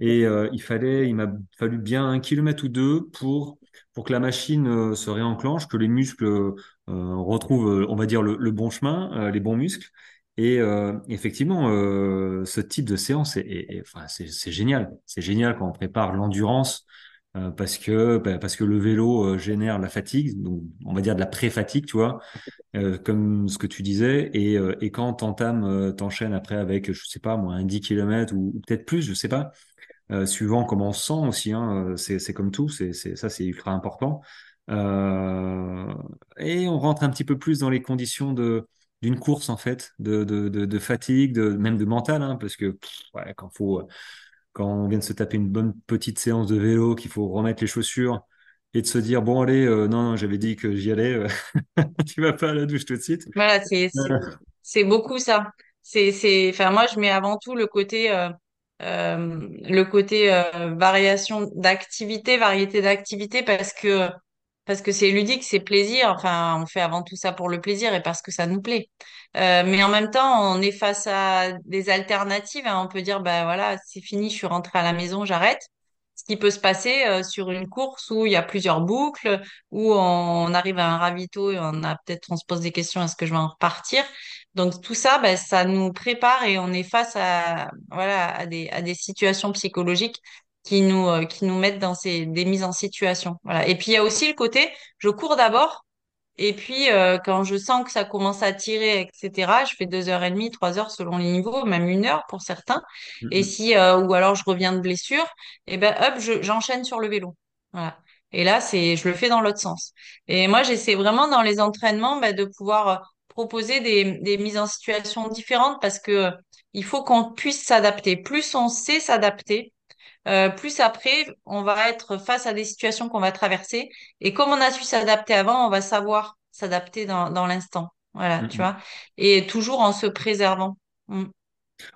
et euh, il fallait, il m'a fallu bien un kilomètre ou deux pour pour que la machine euh, se réenclenche, que les muscles retrouvent, on va dire, le, le bon chemin, les bons muscles. Et euh, effectivement, euh, ce type de séance est, enfin, c'est génial. C'est génial quand on prépare l'endurance euh, parce que bah, parce que le vélo génère la fatigue, donc on va dire de la pré-fatigue, tu vois, comme ce que tu disais. Et, et quand t'entames, t'enchaînes après avec, je sais pas moi, un 10 km ou, peut-être plus, je sais pas, suivant comment on se sent aussi. Hein, c'est comme tout, c'est ça, c'est ultra important. Et on rentre un petit peu plus dans les conditions de d'une course en fait, de, de, de, de fatigue, de, même de mental, hein, parce que pff, ouais, quand faut, quand on vient de se taper une bonne petite séance de vélo, qu'il faut remettre les chaussures et de se dire bon allez, euh, non, non j'avais dit que j'y allais, euh, tu vas pas à la douche tout de suite. Voilà, c'est Euh, beaucoup ça. C'est c'est enfin moi je mets avant tout le côté euh, euh, le côté euh, variation d'activité, variété d'activité parce que parce que c'est ludique, c'est plaisir. Enfin, on fait avant tout ça pour le plaisir et parce que ça nous plaît. Euh, mais en même temps, on est face à des alternatives. hein. On peut dire, bah voilà, c'est fini, je suis rentrée à la maison, j'arrête. Ce qui peut se passer euh, sur une course où il y a plusieurs boucles, où on, arrive à un ravito et on a peut-être, on se pose des questions, est-ce que je vais en repartir? Donc tout ça, bah, ça nous prépare et on est face à, voilà, à des, à des situations psychologiques qui nous, euh, qui nous mettent dans ces, des mises en situation. Voilà. Et puis il y a aussi le côté, je cours d'abord, et puis euh, quand je sens que ça commence à tirer, etc., je fais deux heures et demie, trois heures selon les niveaux, même une heure pour certains. Et si, euh, ou alors je reviens de blessure, et ben hop, je, j'enchaîne sur le vélo. Voilà. Et là, c'est, je le fais dans l'autre sens. Et moi, j'essaie vraiment dans les entraînements bah, de pouvoir euh, proposer des, des mises en situation différentes parce que euh, il faut qu'on puisse s'adapter. Plus on sait s'adapter, euh, plus après, on va être face à des situations qu'on va traverser. Et comme on a su s'adapter avant, on va savoir s'adapter dans, dans l'instant. Voilà, tu vois. Et toujours en se préservant. Mm.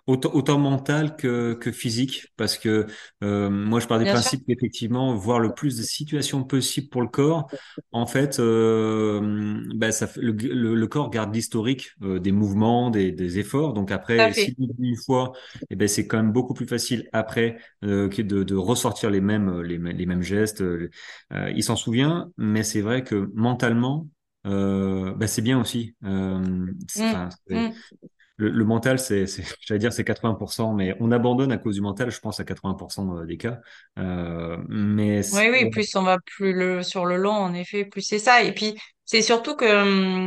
Autant, autant mental que, que physique, parce que euh, moi je pars du Bien sûr. principe qu'effectivement, voir le plus de situations possibles pour le corps, en fait, euh, bah, ça, le, le, le corps garde l'historique euh, des mouvements, des, des efforts. Donc après, oublie une fois, eh ben, c'est quand même beaucoup plus facile après que de, de ressortir les mêmes, les, mêmes- les mêmes gestes. Il s'en souvient, mais c'est vrai que mentalement, bah, c'est bien aussi. Euh, le, le mental, c'est, j'allais dire, c'est 80%, mais on abandonne à cause du mental, je pense, à 80% des cas. Euh, mais Oui, oui, plus on va plus le sur le long, en effet, plus c'est ça. Et puis c'est surtout que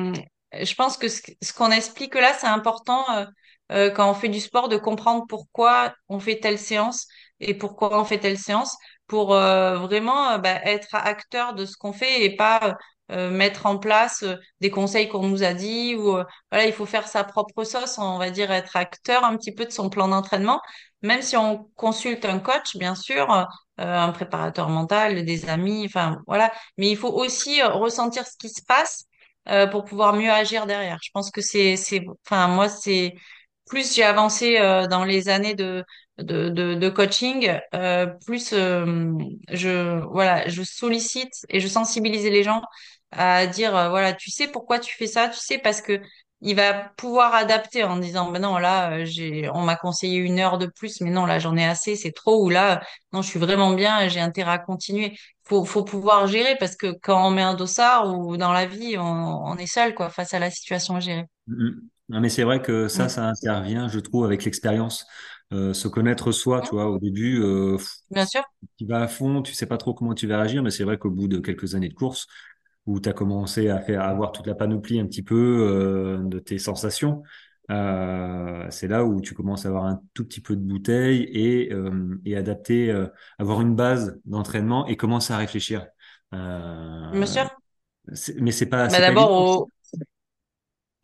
hum, je pense que ce, ce qu'on explique là, c'est important euh, euh, quand on fait du sport de comprendre pourquoi on fait telle séance et pourquoi on fait telle séance pour euh, vraiment euh, bah, être acteur de ce qu'on fait et pas euh, mettre en place euh, des conseils qu'on nous a dit ou euh, voilà, il faut faire sa propre sauce, on va dire être acteur un petit peu de son plan d'entraînement, même si on consulte un coach, bien sûr. euh, un préparateur mental, des amis, enfin voilà. Mais il faut aussi ressentir ce qui se passe pour pouvoir mieux agir derrière. Je pense que c'est, c'est, enfin moi c'est plus j'ai avancé dans les années de de, de, de coaching, euh, plus euh, je voilà, je sollicite et je sensibilise les gens à dire euh, voilà, tu sais pourquoi tu fais ça, tu sais parce que il va pouvoir adapter en disant ben non là j'ai on m'a conseillé une heure de plus mais non là j'en ai assez c'est trop ou là non, je suis vraiment bien, j'ai intérêt à continuer. Faut, faut pouvoir gérer parce que quand on met un dossard ou dans la vie, on, on est seul, quoi, face à la situation à gérer. Mm. Non, mais c'est vrai que ça, Mm. ça intervient, je trouve, avec l'expérience. Euh, se connaître soi, tu vois, au début, euh, Bien sûr. tu vas à fond, tu sais pas trop comment tu vas réagir, mais c'est vrai qu'au bout de quelques années de course, où tu as commencé à faire, à avoir toute la panoplie un petit peu euh, de tes sensations, c'est là où tu commences à avoir un tout petit peu de bouteille et, et adapter, avoir une base d'entraînement et commencer à réfléchir. Bien sûr. mais c'est pas, Bah c'est pas d'abord.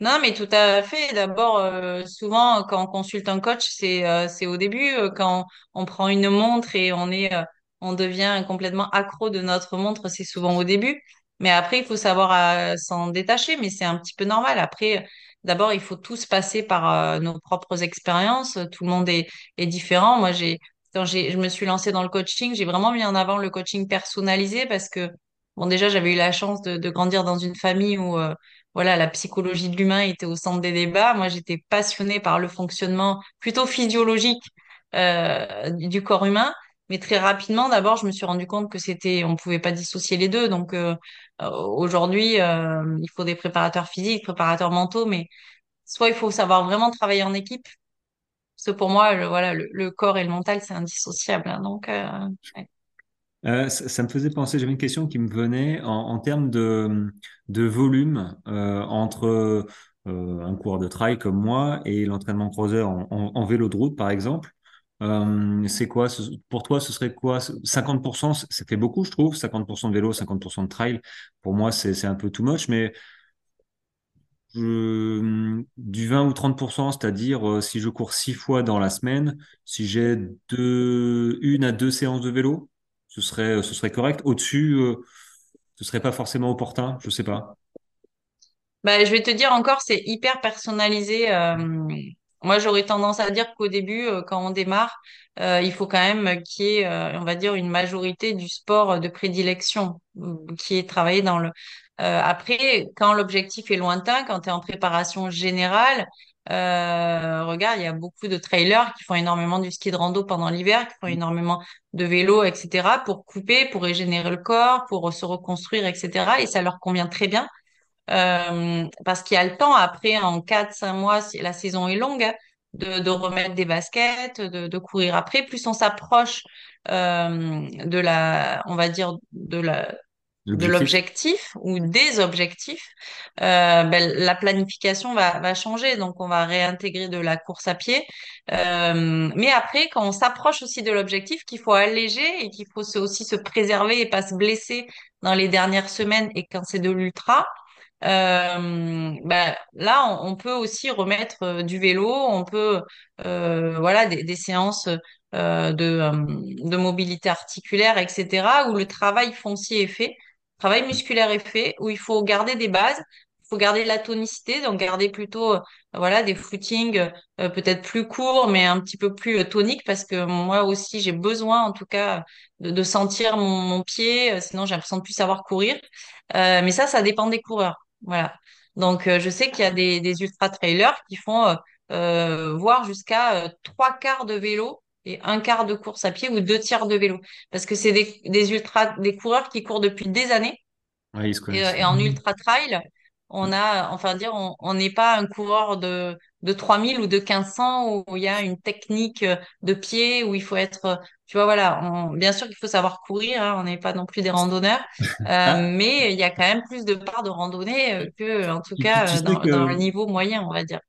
Non, mais tout à fait. D'abord, euh, souvent, quand on consulte un coach, c'est euh, c'est au début, euh, quand on prend une montre et on est, euh, on devient complètement accro de notre montre, c'est souvent au début. Mais après, il faut savoir euh, s'en détacher, mais c'est un petit peu normal. Après, d'abord, il faut tous passer par nos propres expériences. Tout le monde est, est différent. Moi, j'ai, quand j'ai, je me suis lancée dans le coaching, j'ai vraiment mis en avant le coaching personnalisé parce que, bon, déjà, j'avais eu la chance de, de grandir dans une famille où voilà, la psychologie de l'humain était au centre des débats. Moi, j'étais passionnée par le fonctionnement plutôt physiologique euh, du corps humain. Mais très rapidement, d'abord, je me suis rendu compte que c'était, on pouvait pas dissocier les deux. Donc, euh, euh, aujourd'hui, il faut des préparateurs physiques, préparateurs mentaux, mais soit il faut savoir vraiment travailler en équipe. Parce pour moi, le, voilà, le, corps et le mental, c'est indissociable. hein. donc, ça, me faisait penser, j'avais une question qui me venait en, en termes de, de volume euh, entre euh, un coureur de trail comme moi et l'entraînement croiseur en, vélo de route, par exemple. Euh, c'est quoi, ce- pour toi, ce serait quoi? 50%, ça fait beaucoup, je trouve. 50% de vélo, 50% de trail. Pour moi, c'est, un peu too much, mais du 20 ou 30%, c'est-à-dire si je cours six fois dans la semaine, si j'ai une à deux séances de vélo, ce serait, correct. Au-dessus, ce serait pas forcément opportun, je sais pas. Bah, je vais te dire encore, c'est hyper personnalisé. euh, moi, j'aurais tendance à dire qu'au début, euh, quand on démarre, euh, il faut quand même qu'il y ait, on va dire, une majorité du sport de prédilection qui est travaillé dans le. Après, quand l'objectif est lointain, quand tu es en préparation générale, euh, regarde, il y a beaucoup de trailers qui font énormément du ski de rando pendant l'hiver, qui font énormément de vélo, etc., pour couper, pour régénérer le corps, pour se reconstruire, etc. Et ça leur convient très bien. Euh, parce qu'il y a le temps après, en 4 cinq mois, si la saison est longue, hein, de, de remettre des baskets, de, de courir après. Plus on s'approche euh, de la, on va dire, de la, de L'objectif. ou des objectifs, euh, ben, la planification va, va changer. Donc, on va réintégrer de la course à pied. Euh, mais après, quand on s'approche aussi de l'objectif, qu'il faut alléger et qu'il faut se- aussi se préserver et pas se blesser dans les dernières semaines et quand c'est de l'ultra, euh, ben, là, on, on peut aussi remettre euh, du vélo, on peut, euh, voilà, des, des séances euh, de, euh, de mobilité articulaire, etc., où le travail foncier est fait, travail musculaire est fait, où il faut garder des bases, faut garder la tonicité, donc garder plutôt euh, voilà des footings euh, peut-être plus courts, mais un petit peu plus toniques parce que moi aussi j'ai besoin en tout cas de, de sentir mon, mon pied, sinon j'ai l'impression de plus savoir courir. mais ça, ça dépend des coureurs. Voilà. Donc je sais qu'il y a des, des ultra trailers qui font voire jusqu'à trois quarts de vélo et un quart de course à pied ou deux tiers de vélo. Parce que c'est des, des ultra, des coureurs qui courent depuis des années. Ouais, ils se Et, en ultra trail, on a, enfin dire, on n'est pas un coureur de, de 3000 ou de 1500 où il y a une technique de pied où il faut être, tu vois, voilà, on- bien sûr qu'il faut savoir courir, hein, on n'est pas non plus des randonneurs, euh, mais il y a quand même plus de parts de randonnée que, en tout tu, tu- tu cas, sais dans, dans le niveau moyen, on va dire.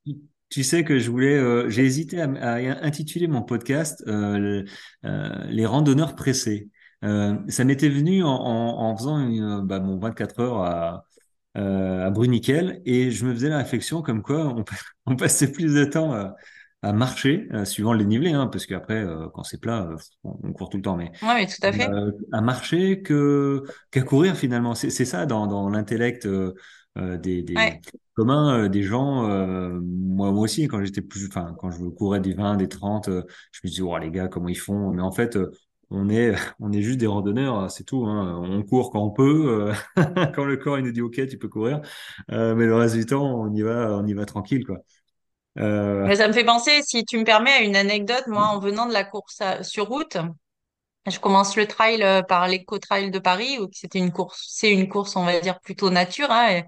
Tu sais que je voulais, euh, j'ai hésité à, à intituler mon podcast euh, euh, les randonneurs pressés. Ça m'était venu en, en, en faisant une, bah, mon 24 heures à, à Bruniquel et je me faisais la réflexion comme quoi on, on passait plus de temps à, à marcher, suivant le dénivelé, hein, parce qu'après, quand c'est plat, on, on court tout le temps, mais Ouais, mais tout à fait. à marcher que qu'à courir finalement. C'est ça dans, dans l'intellect des, des Ouais. communs, euh, des gens. euh, moi, moi aussi, quand j'étais plus, enfin, quand je courais des 20, des 30, euh, je me disais, oh les gars, comment ils font? Mais en fait, euh, on est, on est juste des randonneurs, c'est tout. Hein. On court quand on peut, euh, quand le corps il nous dit, ok, tu peux courir. Euh, mais le reste du temps, on y va, on y va tranquille, quoi. Euh, Mais ça me fait penser, si tu me permets, à une anecdote. Moi, en venant de la course à- sur route, je commence le trail euh, par l'éco-trail de Paris, où c'était une course, c'est une course, on va dire, plutôt nature, hein,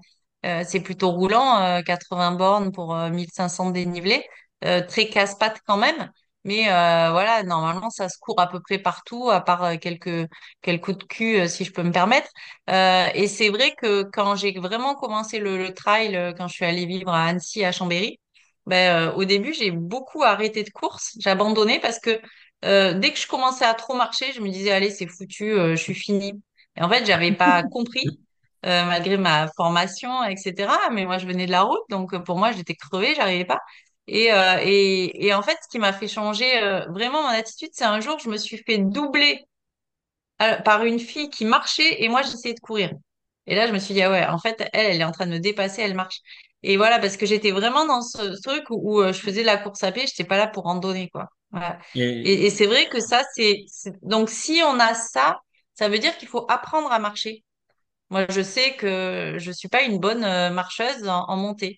euh, c'est plutôt roulant, euh, 80 bornes pour euh, 1500 de dénivelé, euh, très casse-pattes quand même. Mais euh, voilà, normalement, ça se court à peu près partout, à part euh, quelques, quelques coups de cul, euh, si je peux me permettre. Euh, et c'est vrai que quand j'ai vraiment commencé le, le trail, euh, quand je suis allée vivre à Annecy, à Chambéry, ben, euh, au début, j'ai beaucoup arrêté de course. J'ai abandonné parce que euh, dès que je commençais à trop marcher, je me disais, allez, c'est foutu, euh, je suis finie. Et en fait, j'avais pas compris, euh, malgré ma formation, etc. Mais moi, je venais de la route, donc pour moi, j'étais crevée, j'arrivais pas. Et, et, et en fait, ce qui m'a fait changer vraiment mon attitude, c'est un jour, je me suis fait doubler par une fille qui marchait et moi, j'essayais de courir. Et là, je me suis dit, ah ouais, en fait, elle, elle est en train de me dépasser, elle marche. Et voilà, parce que j'étais vraiment dans ce, ce truc où, où, je faisais de la course à pied, j'étais pas là pour randonner, quoi. Voilà. et, Et, et c'est vrai que ça, c'est, donc si on a ça, ça veut dire qu'il faut apprendre à marcher. Moi, je sais que je suis pas une bonne euh, marcheuse en, en montée.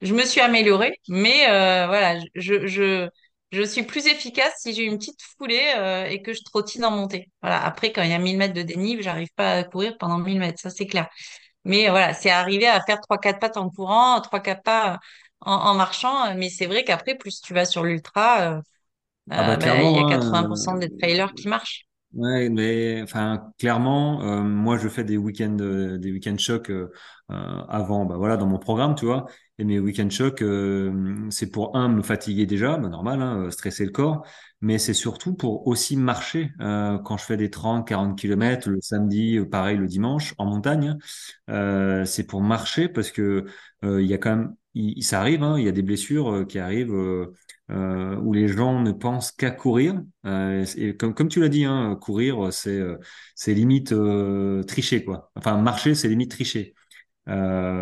Je me suis améliorée, mais euh, voilà, je, je, je suis plus efficace si j'ai une petite foulée euh, et que je trottine en montée. Voilà. Après, quand il y a 1000 mètres de dénive, j'arrive pas à courir pendant 1000 mètres, ça c'est clair. Mais voilà, c'est arrivé à faire trois quatre pattes en courant, trois quatre pas en, en marchant. Mais c'est vrai qu'après, plus tu vas sur l'ultra, euh, ah bah euh, ben, il y a clairement, hein, 80% des trailers qui marchent. Ouais, mais enfin clairement, euh, moi je fais des week-ends, euh, des week-end chocs euh, euh, avant, bah voilà, dans mon programme, tu vois. Et mes week-end chocs, euh, c'est pour un me fatiguer déjà, bah, normal, hein, stresser le corps, mais c'est surtout pour aussi marcher euh, quand je fais des 30, 40 Mm, kilomètres le samedi, pareil le dimanche en montagne. Euh, c'est pour marcher parce que euh, il y a quand même, il, ça arrive, hein, il y a des blessures euh, qui arrivent. euh, euh, où les gens ne pensent qu'à courir. Euh, et comme, comme tu l'as dit, hein, courir, c'est c'est limite euh, tricher, quoi. Enfin, marcher, c'est limite tricher.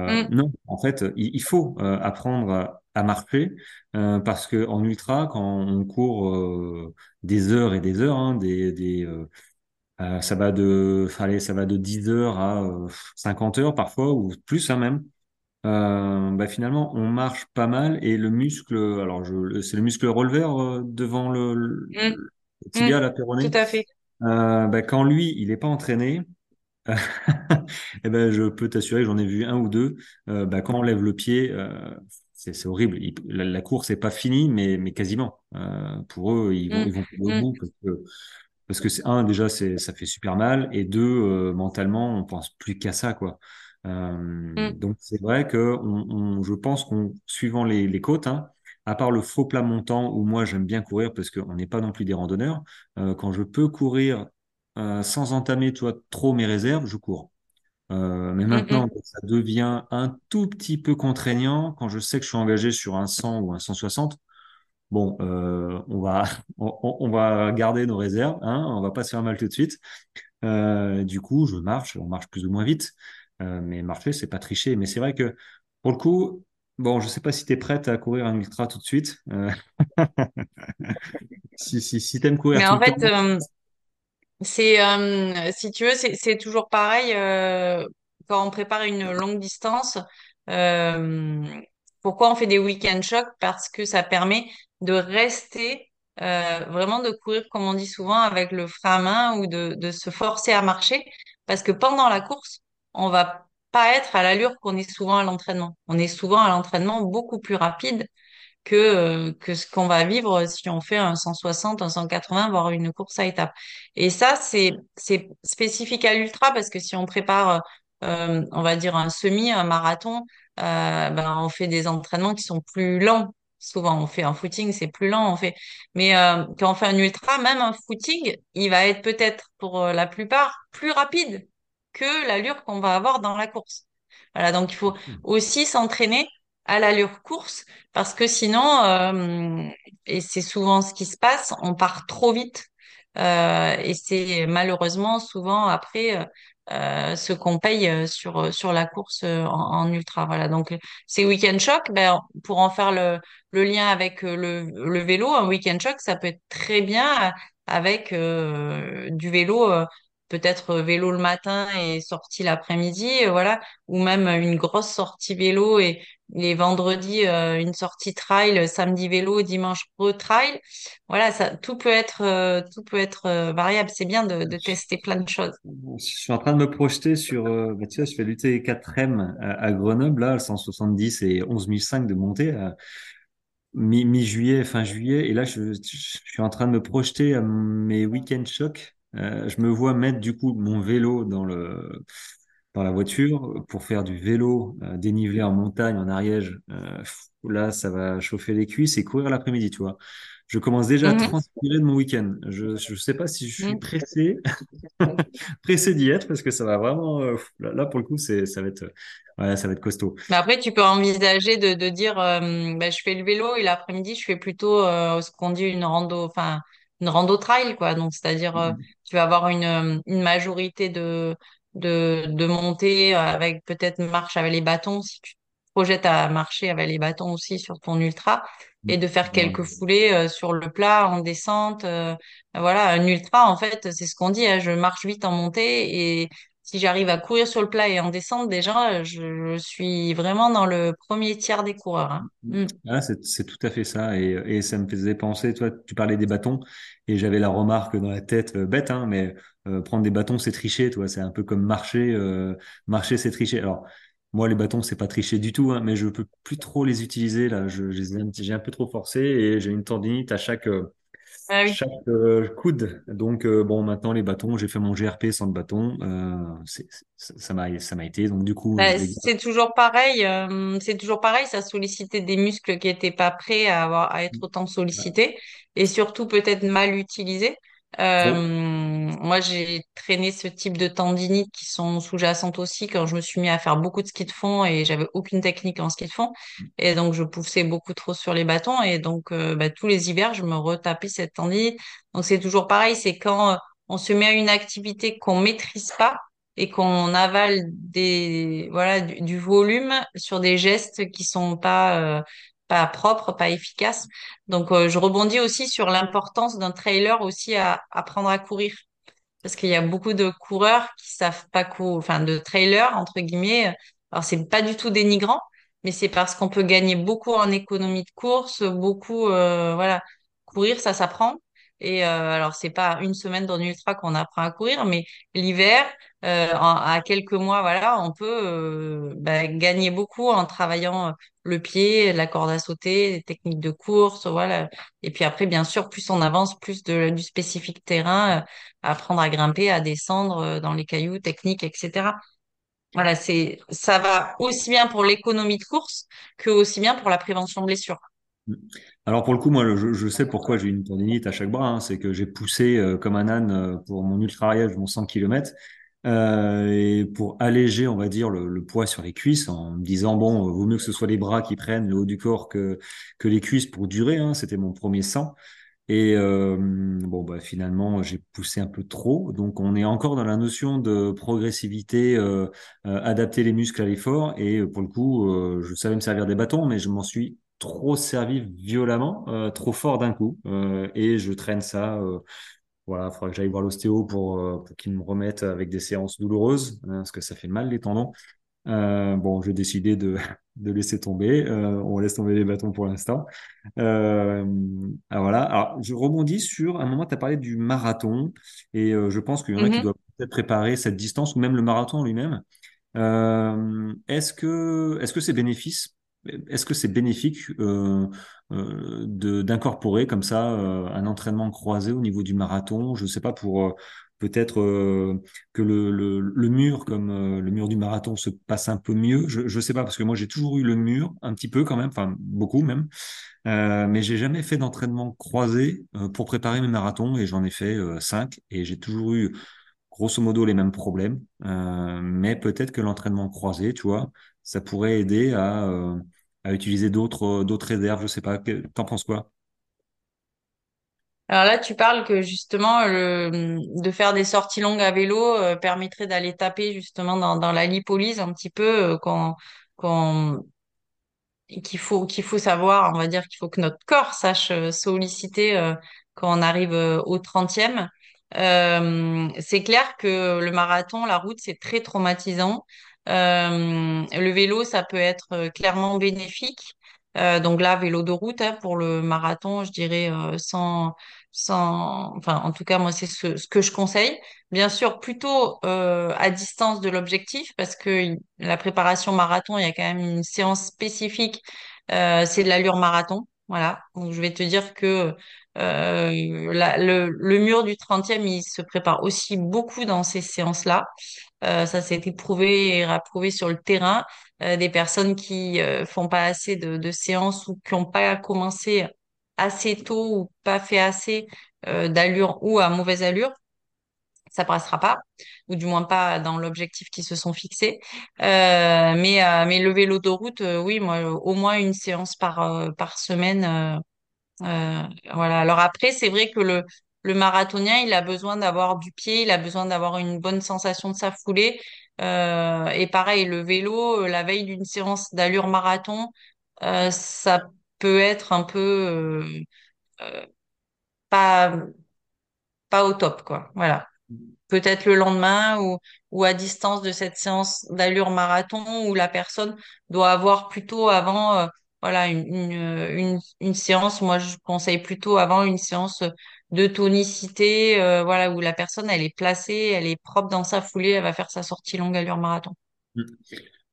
Mm, non, en fait, il, il faut apprendre à, à marcher parce que en ultra, quand on court des heures et des heures, hein, des, des, ça va de, allez, ça va de 10 heures à euh, 50 heures parfois ou plus hein, même. Euh, bah finalement, on marche pas mal et le muscle, alors c'est le muscle releveur euh, devant le, le mm, le mm. tibia, la Tout péroné. à fait. Euh, bah quand lui, il est pas entraîné, eh ben je peux t'assurer que j'en ai vu un ou deux. Euh, bah, quand on lève le pied, c'est horrible. Il- la, la course n'est pas finie, mais mais quasiment. Pour eux, ils vont Mm, ils vont mm, bout parce que parce que c'est un déjà c'est ça fait super mal et deux mentalement on pense plus qu'à ça quoi. Euh, mm, donc c'est vrai que on, on- je pense qu'on suivant les, les côtes, hein, à part le faux plat montant où moi j'aime bien courir parce qu'on n'est pas non plus des randonneurs, euh, quand je peux courir euh, sans entamer toi trop mes réserves, je cours. Euh, mais mm, maintenant mm, ça devient un tout petit peu contraignant quand je sais que je suis engagé sur un 100 ou un 160. Bon, on va on, va garder nos réserves, hein, on va pas se faire mal tout de suite. Du coup, je marche, on marche plus ou moins vite, Euh, mais marcher, c'est pas tricher. Mais c'est vrai que Pour le coup, bon, je sais pas si tu es prête à courir un ultra tout de suite. Euh, si si, si tu aimes courir Mais tout en fait, euh, c'est, si tu veux, c'est toujours pareil quand on prépare une longue distance. pourquoi on fait des week-end shocks? Parce que ça permet de rester, euh, vraiment de courir, comme on dit souvent, avec le frein à main ou de, de se forcer à marcher. Parce que pendant la course, on va pas être à l'allure qu'on est souvent à l'entraînement. On est souvent à l'entraînement beaucoup plus rapide que, euh, ce qu'on va vivre si on fait un 160, un 180, voire une course à étapes. Et ça, c'est, spécifique à l'ultra parce que si on prépare, euh, on va dire un semi, un marathon, euh, ben, on fait des entraînements qui sont plus lents. Souvent, on fait un footing, c'est plus lent, on fait. Mais quand on fait un ultra, même un footing, il va être peut-être pour la plupart plus rapide que l'allure qu'on va avoir dans la course. Voilà, donc il faut aussi s'entraîner à l'allure course parce que sinon, euh, et c'est souvent ce qui se passe, on part trop vite. Euh, et c'est malheureusement souvent après euh, ce qu'on paye sur sur la course en, en ultra. Voilà. Donc ces week-end chocs, ben pour en faire le le lien avec le le vélo, un week-end choc, ça peut être très bien avec du vélo. Euh, Peut-être vélo le matin et sortie l'après-midi, euh, voilà, ou même une grosse sortie vélo et les vendredis euh, une sortie trail, samedi vélo, dimanche re-trail. Voilà, ça, tout peut être, euh, tout peut être euh, variable. C'est bien de, de tester plein de choses. je suis en train de me projeter sur, euh, bah, tu vois, je fais l'UT 4M à, à Grenoble, là, 170 et 11005 de montée, mi- mi-juillet, fin juillet, et là, je, je suis en train de me projeter à mes week-end chocs. Euh, je me vois mettre du coup mon vélo dans le dans la voiture pour faire du vélo euh, dénivelé en montagne, en Ariège. Euh, là, ça va chauffer les cuisses et courir l'après-midi, tu vois. Je commence déjà à Mhm, transpirer de mon week-end. Je je sais pas si je suis mhm. pressé pressé d'y être parce que ça va vraiment euh, là, là, pour le coup c'est ça va être ouais, ça va être costaud. Mais après, tu peux envisager de, de dire, bah, je fais le vélo et l'après-midi, je fais plutôt ce qu'on dit une rando, enfin une rando trail, quoi. Donc, c'est-à-dire, euh, tu vas avoir une, une majorité de, de, de montées euh, avec peut-être marche avec les bâtons, si tu te projettes à marcher avec les bâtons aussi sur ton ultra, et de faire quelques foulées euh, sur le plat, en descente. euh, voilà, un ultra, en fait, c'est ce qu'on dit, hein, je marche vite en montée et si j'arrive à courir sur le plat et en descente, déjà, je, je suis vraiment dans le premier tiers des coureurs. hein. Mm. Ah, c'est tout à fait ça et, et ça me faisait penser toi tu parlais des bâtons et j'avais la remarque dans la tête euh, bête hein mais euh, prendre des bâtons c'est tricher toi c'est un peu comme marcher euh, marcher c'est tricher alors moi les bâtons c'est pas tricher du tout hein, mais je peux plus trop les utiliser là je, je j'ai un peu trop forcé et j'ai une tendinite à chaque euh, Ah oui. chaque euh, coude. Donc euh, bon, maintenant les bâtons, j'ai fait mon GRP sans le bâton. Euh, c'est, c'est- ça m'a ça m'a été. Donc du coup, Bah, c'est toujours pareil, euh, c'est toujours pareil, ça sollicitait des muscles qui étaient pas prêts à avoir, à être autant garde sollicités et surtout peut-être mal utilisés. Euh, moi, j'ai traîné ce type de tendinites qui sont sous-jacentes aussi quand je me suis mis à faire beaucoup de ski de fond et j'avais aucune technique en ski de fond. Et donc je poussais beaucoup trop sur les bâtons et donc euh, bah, tous les hivers je me retapais cette tendinite. Donc c'est toujours pareil, c'est quand euh, on se met à une activité qu'on maîtrise pas et qu'on avale des voilà du, du volume sur des gestes qui sont pas euh, pas propres, pas efficaces. Donc euh, je rebondis aussi sur l'importance d'un trailer aussi à apprendre à courir parce qu'il y a beaucoup de coureurs qui savent pas courir, enfin de trailers entre guillemets. Alors c'est pas du tout dénigrant, mais c'est parce qu'on peut gagner beaucoup en économie de course, beaucoup euh, voilà, courir ça s'apprend. Et euh, alors c'est pas une semaine dans une ultra qu'on apprend à courir, mais l'hiver, euh, à quelques mois, voilà, on peut euh, bah, gagner beaucoup en travaillant euh, le pied, la corde à sauter, les techniques de course, voilà. Et puis après, bien sûr, plus on avance, plus de, du spécifique terrain. euh, apprendre à grimper, à descendre dans les cailloux, techniques, etc. Voilà, c'est, ça va aussi bien pour l'économie de course que aussi bien pour la prévention de blessures. Alors pour le coup, moi, je, sais pourquoi j'ai une tendinite à chaque bras. hein. c'est que j'ai poussé euh, comme un âne euh, pour mon ultra ariège, mon 100 km, euh, et pour alléger, on va dire, le, poids sur les cuisses, en me disant bon, vaut mieux que ce soit les bras qui prennent le haut du corps que que les cuisses pour durer. hein. C'était mon premier 100. Et bon, bah, finalement, j'ai poussé un peu trop. Donc, on est encore dans la notion de progressivité, adapter les muscles à l'effort. Et pour le coup, je savais me servir des bâtons, mais je m'en suis trop servi violemment, euh, trop fort d'un coup. Euh, et je traîne ça. euh, voilà, il faudra que j'aille voir l'ostéo pour, pour qu'il me remette avec des séances douloureuses, hein, parce que ça fait mal les tendons. Bon, j'ai décidé de, de laisser tomber. On laisse tomber les bâtons pour l'instant. Ah, voilà. Alors, je rebondis sur un moment, tu as parlé du marathon, et je pense qu'il y en a qui Mhm. doivent peut-être préparer cette distance, ou même le marathon lui-même. Est-ce que est-ce que c'est bénéfice? Est-ce que c'est bénéfique euh, euh, d'incorporer comme ça euh, un entraînement croisé au niveau du marathon? Je sais pas pour peut-être que le, mur comme le mur du marathon se passe un peu mieux. Je je sais pas parce que moi j'ai toujours eu le mur un petit peu quand même, enfin beaucoup même, mais j'ai jamais fait d'entraînement croisé pour préparer mes marathons et j'en ai fait cinq et j'ai toujours eu grosso modo les mêmes problèmes, mais peut-être que l'entraînement croisé, tu vois, ça pourrait aider à, à utiliser d'autres d'autres réserves, je sais pas. T'en penses quoi? Alors là, tu parles que justement, de faire des sorties longues à vélo euh, permettrait d'aller taper justement dans, la lipolyse un petit peu, euh, qu'il faut, qu'il faut savoir, on va dire qu'il faut que notre corps sache euh, solliciter euh, quand on arrive euh, au 30 Euh, c'est clair que le marathon, la route, c'est très traumatisant. Euh, le vélo, ça peut être euh, clairement bénéfique. Euh, donc là, vélo de route, hein, pour le marathon, je dirais sans, sans, enfin, en tout cas, moi, c'est ce, que je conseille. Bien sûr, plutôt à distance de l'objectif, parce que la préparation marathon, il y a quand même une séance spécifique, c'est de l'allure marathon. Voilà. Donc, je vais te dire que euh, le, mur du 30e, il se prépare aussi beaucoup dans ces séances-là. Euh, ça s'est été prouvé et rapprouvé sur le terrain. Euh, des personnes qui euh, font pas assez de, de séances ou qui n'ont pas commencé assez tôt ou pas fait assez euh, d'allure ou à mauvaise allure ça passera pas, ou du moins pas dans l'objectif qu'ils se sont fixés. Euh, mais, euh, mais le vélo de route, euh, oui, moi, au moins une séance par, par semaine. voilà. Alors après, c'est vrai que le, le marathonien, il a besoin d'avoir du pied, il a besoin d'avoir une bonne sensation de sa foulée. Et pareil, le vélo, la veille d'une séance d'allure marathon, ça peut être un peu pas, pas au top, quoi. Voilà. Peut-être le lendemain ou, ou à distance de cette séance d'allure marathon où la personne doit avoir plutôt avant euh, voilà une, une, une, une séance. Moi je conseille plutôt avant une séance de tonicité euh, voilà où la personne elle est placée elle est propre dans sa foulée elle va faire sa sortie longue allure marathon.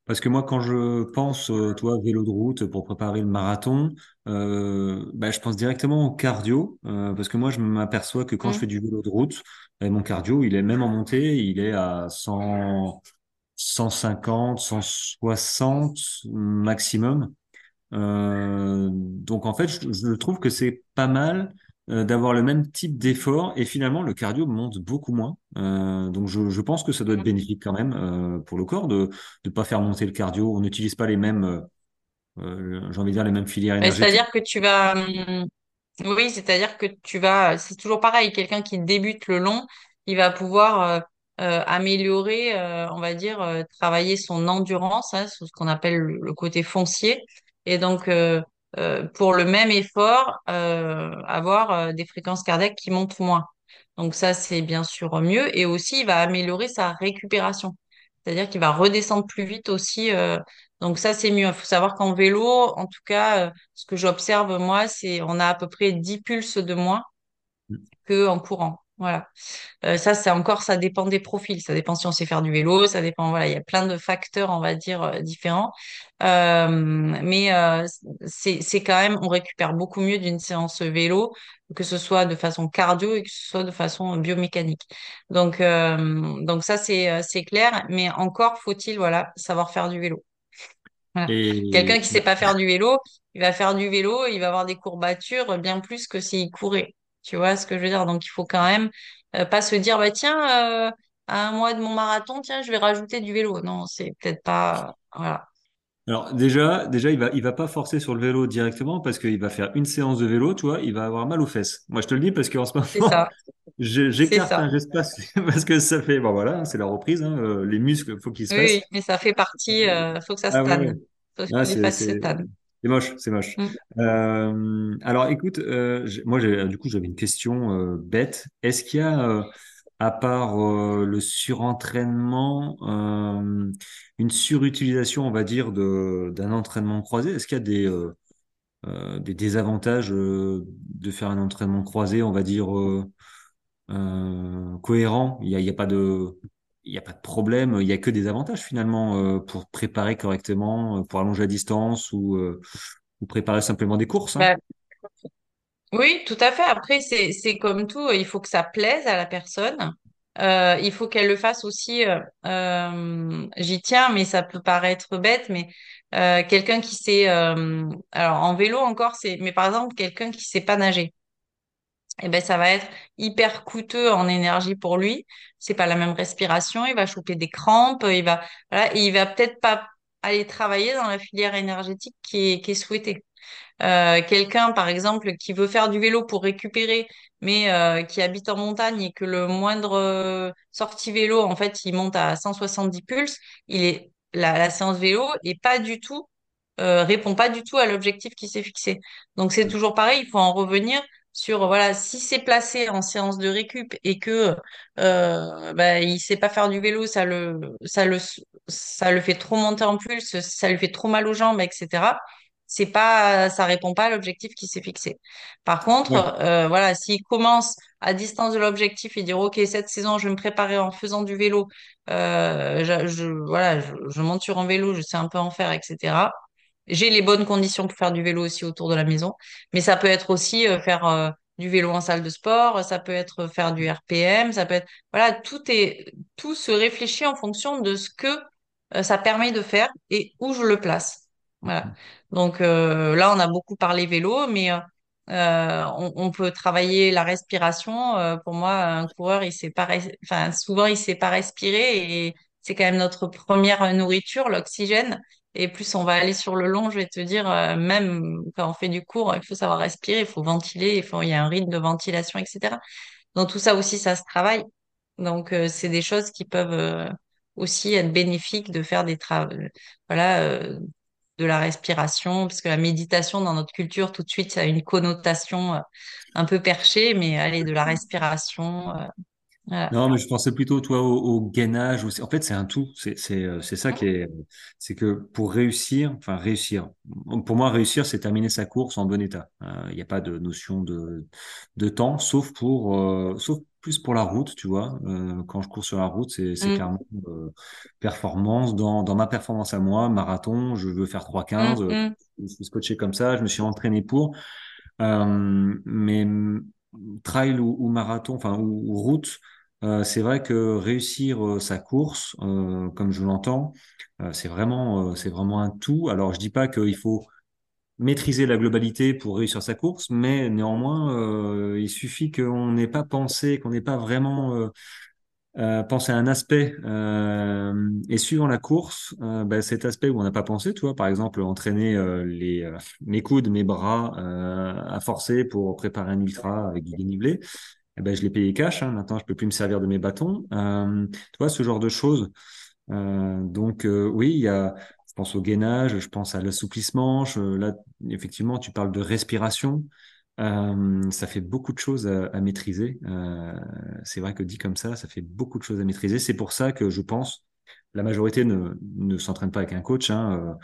Parce que moi, quand je pense, euh, toi, vélo de route pour préparer le marathon, euh, bah, je pense directement au cardio, euh, parce que moi, je m'aperçois que quand je Mm. fais du vélo de route, mon cardio, il est même en montée, il est à 100, 150, 160 maximum. Euh, donc en fait, je, je trouve que c'est pas mal euh, d'avoir le même type d'effort et finalement le cardio monte beaucoup moins. Euh, donc je, je pense que ça doit être bénéfique quand même pour le corps de ne pas faire monter le cardio. On n'utilise pas les mêmes, j'ai envie de dire les mêmes filières énergétiques. c'est-à-dire que tu vas hum, Oui, c'est-à-dire que tu vas, c'est toujours pareil, quelqu'un qui débute le long, il va pouvoir euh, euh, améliorer, euh, on va dire, travailler son endurance, hein, ce qu'on appelle le, côté foncier, et donc pour le même effort, avoir des fréquences cardiaques qui montent moins. Donc ça, c'est bien sûr mieux, et aussi il va améliorer sa récupération, c'est-à-dire qu'il va redescendre plus vite aussi. Donc ça, c'est mieux. Il faut savoir qu'en vélo, en tout cas. euh, ce que j'observe, moi, c'est on a à peu près 10 pulses de moins que en courant. Voilà. Euh, ça, c'est encore, ça dépend des profils. Ça dépend si on sait faire du vélo, ça dépend, voilà, il y a plein de facteurs, on va dire, euh, différents. Euh, mais c'est, quand même, on récupère beaucoup mieux d'une séance vélo, que ce soit de façon cardio et que ce soit de façon biomécanique. Donc, euh, donc ça, c'est, c'est clair. Mais encore faut-il, voilà, savoir faire du vélo. Voilà. Quelqu'un qui sait bah, pas faire du vélo, il va faire du vélo, il va avoir des courbatures bien plus que s'il courait. Tu vois ce que je veux dire? Donc il faut quand même euh, pas se dire bah tiens euh, à un mois de mon marathon, tiens, je vais rajouter du vélo. Non, c'est peut-être pas voilà. Alors déjà, déjà, il va, il va pas forcer sur le vélo directement parce qu'il va faire une séance de vélo, tu vois, il va avoir mal aux fesses. Moi, je te le dis parce qu'en ce moment, j'écarte un espace parce que ça fait, bon voilà, c'est la reprise, hein, euh, les muscles, faut qu'ils se fassent. oui, mais ça fait partie, euh, faut que ça se Ah ouais, ouais. tanne. Faut que Ah, les c'est, fesses se c'est, tannent. c'est moche, c'est moche. Mm. Euh, alors, écoute, euh, moi, j'ai, du coup, j'avais une question euh, bête. Est-ce qu'il y a, euh, à part euh, le surentraînement, euh, une surutilisation, on va dire, d'un entraînement croisé? Est-ce qu'il y a des, euh, des désavantages de faire un entraînement croisé, on va dire, cohérent? Il y a, y a pas de, il a pas de problème. Il y a que des avantages finalement pour préparer correctement, pour allonger la distance ou, ou préparer simplement des courses, hein? Bah, oui, tout à fait. Après, c'est, comme tout, il faut que ça plaise à la personne. Euh, il faut qu'elle le fasse aussi. euh, euh, j'y tiens, mais ça peut paraître bête, mais euh, quelqu'un qui sait, alors en vélo encore, c'est, mais par exemple, quelqu'un qui sait pas nager. eh ben, ça va être hyper coûteux en énergie pour lui. C'est pas la même respiration. Il va choper des crampes. Il va, il va peut-être pas aller travailler dans la filière énergétique qui est, qui est souhaitée. Euh, quelqu'un, par exemple, qui veut faire du vélo pour récupérer, mais euh, qui habite en montagne et que le moindre euh, sortie vélo, en fait, il monte à 170 pulses, il est la, la séance vélo et pas du tout euh, répond pas du tout à l'objectif qui s'est fixé. Donc c'est toujours pareil, il faut en revenir sur voilà, si c'est placé en séance de récup et que euh, bah, il sait pas faire du vélo, ça le ça le ça le fait trop monter en pulse, ça lui fait trop mal aux jambes, etc. C'est pas ça répond pas à l'objectif qui s'est fixé. Par contre, Ouais. euh, voilà, s'il commence à distance de l'objectif et dire OK, cette saison, je vais me préparer en faisant du vélo, euh, je, je- voilà, je, je monte sur un vélo, je sais un peu en faire, etc. J'ai les bonnes conditions pour faire du vélo aussi autour de la maison, mais ça peut être aussi euh, faire euh, du vélo en salle de sport, ça peut être faire du RPM, ça peut être voilà, tout est tout se réfléchit en fonction de ce que euh, ça permet de faire et où je le place. Voilà. Donc euh, là, on a beaucoup parlé vélo, mais euh, euh, on, on peut travailler la respiration. Euh, pour moi, un coureur, il sait pas, enfin souvent il sait pas respirer et c'est quand même notre première nourriture, l'oxygène. Et plus on va aller sur le long, je vais te dire, euh, même quand on fait du cours, il faut savoir respirer, il faut ventiler, il faut, il y a un rythme de ventilation, etc. Donc tout ça aussi, ça se travaille. Donc euh, c'est des choses qui peuvent aussi être bénéfiques de faire des travaux, voilà, de la respiration, parce que la méditation dans notre culture, tout de suite, ça a une connotation euh, un peu perchée, mais allez, de la respiration, euh, voilà. Non, mais je pensais plutôt, toi, au, au gainage. aussi. En fait, c'est un tout. C'est, euh, ça qui est, c'est que pour réussir, enfin réussir. Pour moi, réussir, c'est terminer sa course en bon état. Euh, Il n'y a pas de notion de de temps, sauf pour, euh, sauf plus pour la route, tu vois. Euh, quand je cours sur la route, c'est c'est Mm, clairement performance. Dans dans ma performance à moi, marathon, je veux faire trois mm, quinze. euh, mm, Je suis scotché comme ça. Je me suis entraîné pour. Mais trail ou, ou marathon, enfin ou, ou route, euh, c'est vrai que réussir euh, sa course, euh, comme je l'entends, c'est vraiment, vraiment un tout. Alors je dis pas qu'il faut maîtriser la globalité pour réussir sa course, mais néanmoins, il suffit qu'on n'ait pas pensé, qu'on n'ait pas vraiment penser à un aspect et suivant la course, bah, cet aspect où on n'a pas pensé, tu par exemple entraîner les mes coudes, mes bras à forcer pour préparer un ultra avec du dénivelé, eh ben, je l'ai payé cash. Hein, maintenant, je peux plus me servir de mes bâtons. Euh, tu vois, ce genre de choses. Euh, donc euh, oui, il y a, je pense au gainage, je pense à l'assouplissement. Là, effectivement, tu parles de respiration. Ça fait beaucoup de choses à, maîtriser. C'est vrai que dit comme ça, ça fait beaucoup de choses à maîtriser. C'est pour ça que je pense la majorité ne, ne s'entraîne pas avec un coach. Hein.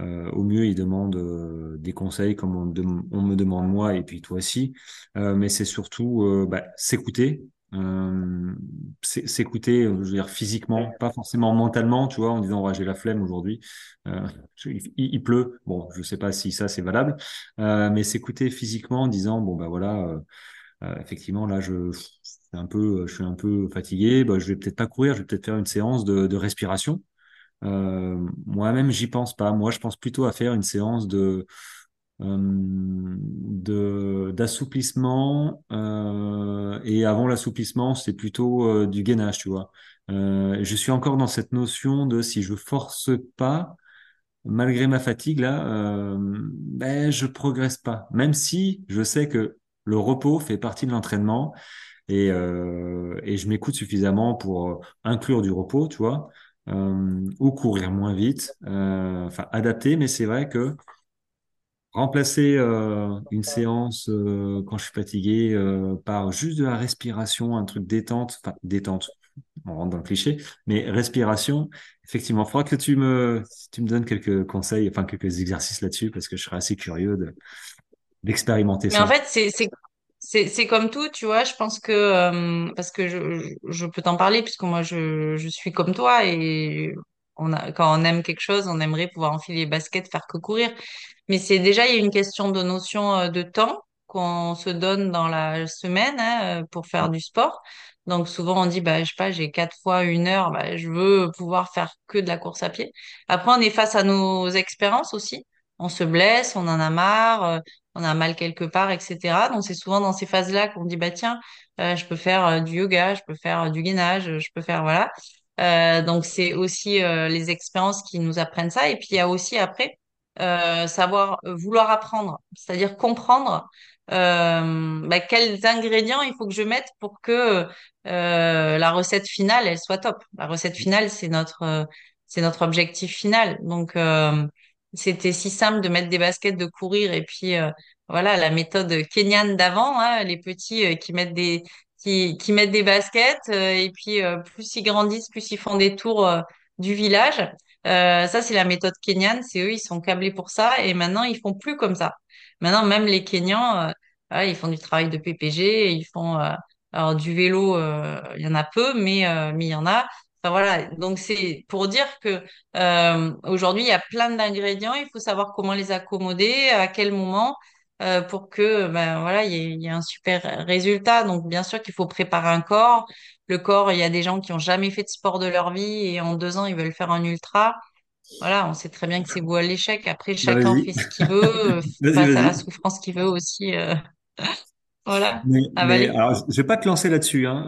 Euh, euh, au mieux, ils demandent euh, des conseils comme on, me demande moi et puis toi aussi. Mais c'est surtout bah, s'écouter. S'é- s'écouter, je veux dire physiquement, pas forcément mentalement, tu vois, en disant j'ai la flemme aujourd'hui, il, pleut. Bon, je sais pas si ça c'est valable, mais s'écouter physiquement en disant bon bah voilà, effectivement là je, un peu, je suis un peu fatigué, bah, je vais peut-être pas courir, je vais peut-être faire une séance de, respiration. Euh, moi-même, j'y pense pas. Moi, je pense plutôt à faire une séance de euh, d'assouplissement euh, et avant l'assouplissement, c'est plutôt euh, du gainage, tu vois. Euh, je suis encore dans cette notion de si je force pas malgré ma fatigue là, euh, ben je progresse pas. Même si je sais que le repos fait partie de l'entraînement et euh, et je m'écoute suffisamment pour inclure du repos, tu vois, euh, ou courir moins vite, euh, enfin adapter. Mais c'est vrai que remplacer euh, une séance euh, quand je suis fatigué euh, par juste de la respiration, un truc détente, enfin détente on rentre dans le cliché, mais respiration, effectivement, il faudra que tu me, tu me donnes quelques conseils, enfin quelques exercices là-dessus, parce que je serais assez curieux de, d'expérimenter Mais en ça. fait, c'est, c'est, comme tout, tu vois. Je pense que, euh, parce que je, peux t'en parler, puisque moi, je, suis comme toi et quand on aime quelque chose, on aimerait pouvoir enfiler les baskets, faire que courir. Mais c'est déjà, il y a une question de notion euh, de temps qu'on se donne dans la semaine hein, euh, pour faire du sport. Donc souvent on dit, bah, je sais pas, j'ai quatre fois une heure, bah, je veux pouvoir faire que de la course à pied. Après, on est face à nos expériences aussi. On se blesse, on en a marre, on a mal quelque part, etc. Donc c'est souvent dans ces phases-là qu'on dit, bah tiens, euh, je peux faire euh, du yoga, je peux faire euh, du gainage, je peux faire, voilà. Euh, donc c'est aussi euh, les expériences qui nous apprennent ça. Et puis il y a aussi après euh, savoir vouloir apprendre, c'est-à-dire comprendre bah, quels ingrédients il faut que je mette pour que la recette finale elle soit top. La recette finale c'est notre c'est notre objectif final. Donc c'était si simple de mettre des baskets, de courir et puis euh, voilà la méthode kenyane d'avant, hein, les petits euh, qui mettent des qui, qui mettent des baskets euh, et puis euh, plus ils grandissent, plus ils font des tours du village. Ça, c'est la méthode kenyane. C'est eux, ils sont câblés pour ça. Et maintenant, ils font plus comme ça. Maintenant, même les Kenyans, ils font du travail de PPG, ils font alors du vélo. il y en a peu, mais euh, mais il y en a. Enfin voilà. Donc c'est pour dire que euh, aujourd'hui, il y a plein d'ingrédients. Il faut savoir comment les accommoder, à quel moment. euh, pour que ben voilà il y ait, il y ait un super résultat donc bien sûr qu'il faut préparer un corps le corps il y a des gens qui ont jamais fait de sport de leur vie et en deux ans ils veulent faire un ultra voilà, on sait très bien que c'est beau à l'échec. Après, chacun fait ce qu'il veut, euh, face à la souffrance qu'il veut aussi. euh, voilà, Mais, alors, je vais pas te lancer là-dessus, hein,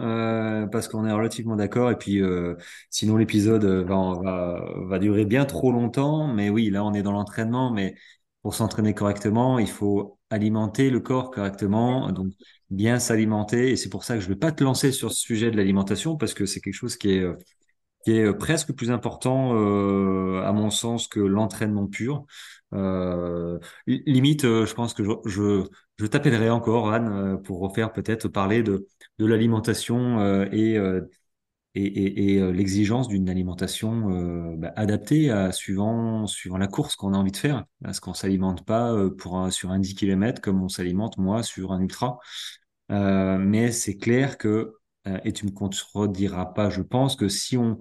euh, parce qu'on est relativement d'accord. Et puis, euh, sinon, l'épisode euh, va, va, va durer bien trop longtemps. Mais oui, là, on est dans l'entraînement. Mais pour s'entraîner correctement, il faut alimenter le corps correctement. Donc, bien s'alimenter. Et c'est pour ça que je vais pas te lancer sur ce sujet de l'alimentation, parce que c'est quelque chose qui est euh, qui est presque plus important euh, à mon sens que l'entraînement pur. Euh, li- limite, euh, je pense que je, je, je t'appellerai encore, Anne, euh, pour refaire peut-être parler de, de l'alimentation euh, et, euh, et, et, et, l'exigence d'une alimentation bah, adaptée suivant, suivant la course qu'on a envie de faire. Parce qu'on s'alimente pas pour un, sur un 10 km comme on s'alimente, moi, sur un ultra. Mais c'est clair que, et tu me contrediras pas, je pense que si on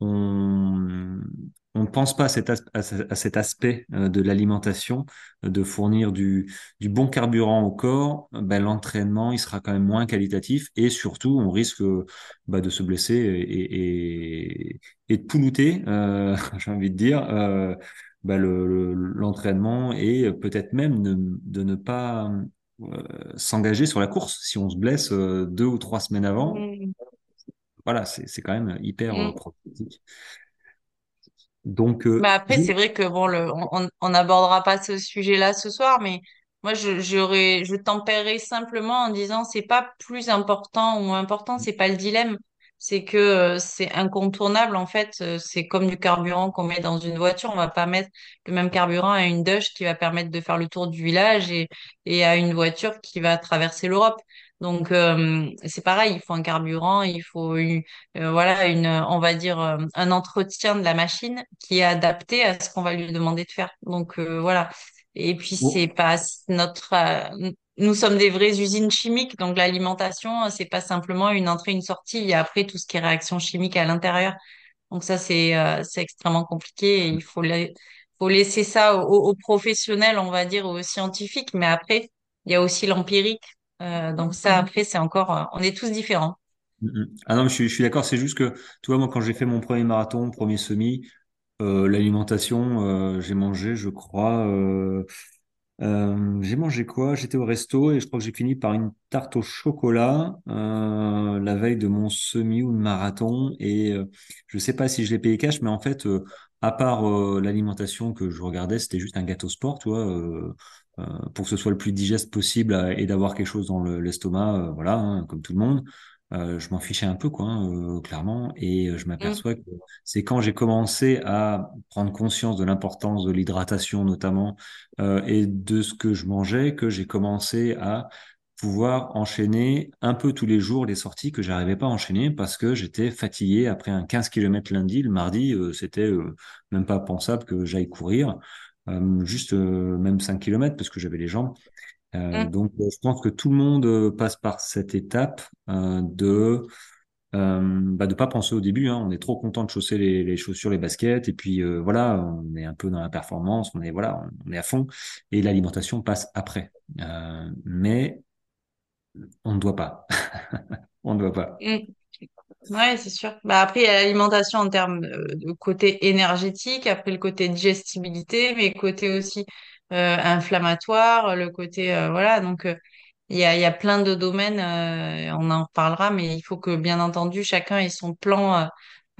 on ne pense pas à cet, aspect euh, de l'alimentation, euh, de fournir du, bon carburant au corps, ben, l'entraînement il sera quand même moins qualitatif et surtout on risque bah, de se blesser et, de poulouter, euh, j'ai envie de dire, le- l'entraînement et peut-être même de, ne pas s'engager sur la course. Si on se blesse deux ou trois semaines avant, Mm, voilà, c'est quand même hyper euh, mm. problématique. Donc, Bah euh, après, c'est vrai que bon, le, on n'abordera pas ce sujet-là ce soir, mais moi, je, je tempérerais simplement en disant, c'est pas plus important ou moins important, c'est pas le dilemme. C'est que euh, c'est incontournable, en fait. C'est comme du carburant qu'on met dans une voiture. On va pas mettre le même carburant à une Dodge qui va permettre de faire le tour du village et, et à une voiture qui va traverser l'Europe. Donc, euh, c'est pareil, il faut un carburant, il faut une, euh, voilà, une, on va dire, euh, un entretien de la machine qui est adapté à ce qu'on va lui demander de faire. Donc euh, voilà. Et puis c'est pas notre, euh, nous sommes des vraies usines chimiques, donc l'alimentation, c'est pas simplement une entrée, une sortie. Il y a après tout ce qui est réaction chimique à l'intérieur. Donc ça c'est, euh, c'est extrêmement compliqué et il faut, la- faut laisser ça aux, aux professionnels, on va dire, aux scientifiques. Mais après, il y a aussi l'empirique. Euh, donc ça après c'est encore, euh, on est tous différents. mm, mm. ah non, je suis, d'accord. C'est juste que, tu vois, moi, quand j'ai fait mon premier marathon, premier semi, euh, l'alimentation, euh, j'ai mangé, je crois, j'ai mangé quoi? J'étais au resto et je crois que j'ai fini par une tarte au chocolat la veille de mon semi ou de marathon. Et je sais pas si je l'ai payé cash, mais en fait, à part l'alimentation que je regardais, c'était juste un gâteau sport, tu vois, pour que ce soit le plus digeste possible euh, et d'avoir quelque chose dans le- l'estomac, euh, voilà, hein, comme tout le monde. Euh, je m'en fichais un peu, quoi, hein, euh, clairement. Et euh, je Mm, m'aperçois que c'est quand j'ai commencé à prendre conscience de l'importance de l'hydratation, notamment, euh, et de ce que je mangeais, que j'ai commencé à pouvoir enchaîner un peu tous les jours les sorties que j'arrivais pas à enchaîner parce que j'étais fatigué après un 15 km lundi. Le mardi, euh, c'était euh, même pas pensable que j'aille courir, euh, juste euh, même 5 km parce que j'avais les jambes. Euh, mm. donc, euh, je pense que tout le monde euh, passe par cette étape euh, de euh, bah, de pas penser au début. Hein. On est trop content de chausser les, les chaussures, les baskets, et puis euh, voilà, on est un peu dans la performance, on est voilà, on est à fond, et l'alimentation passe après. Euh, mais on ne doit pas. On ne doit pas. Ouais, c'est sûr. Bah après, il y a l'alimentation en termes de, de côté énergétique, après le côté digestibilité, mais côté aussi euh, inflammatoire, le côté euh, voilà. Donc euh, il y a, il y a plein de domaines. euh, on en reparlera, mais il faut que bien entendu chacun ait son plan, euh,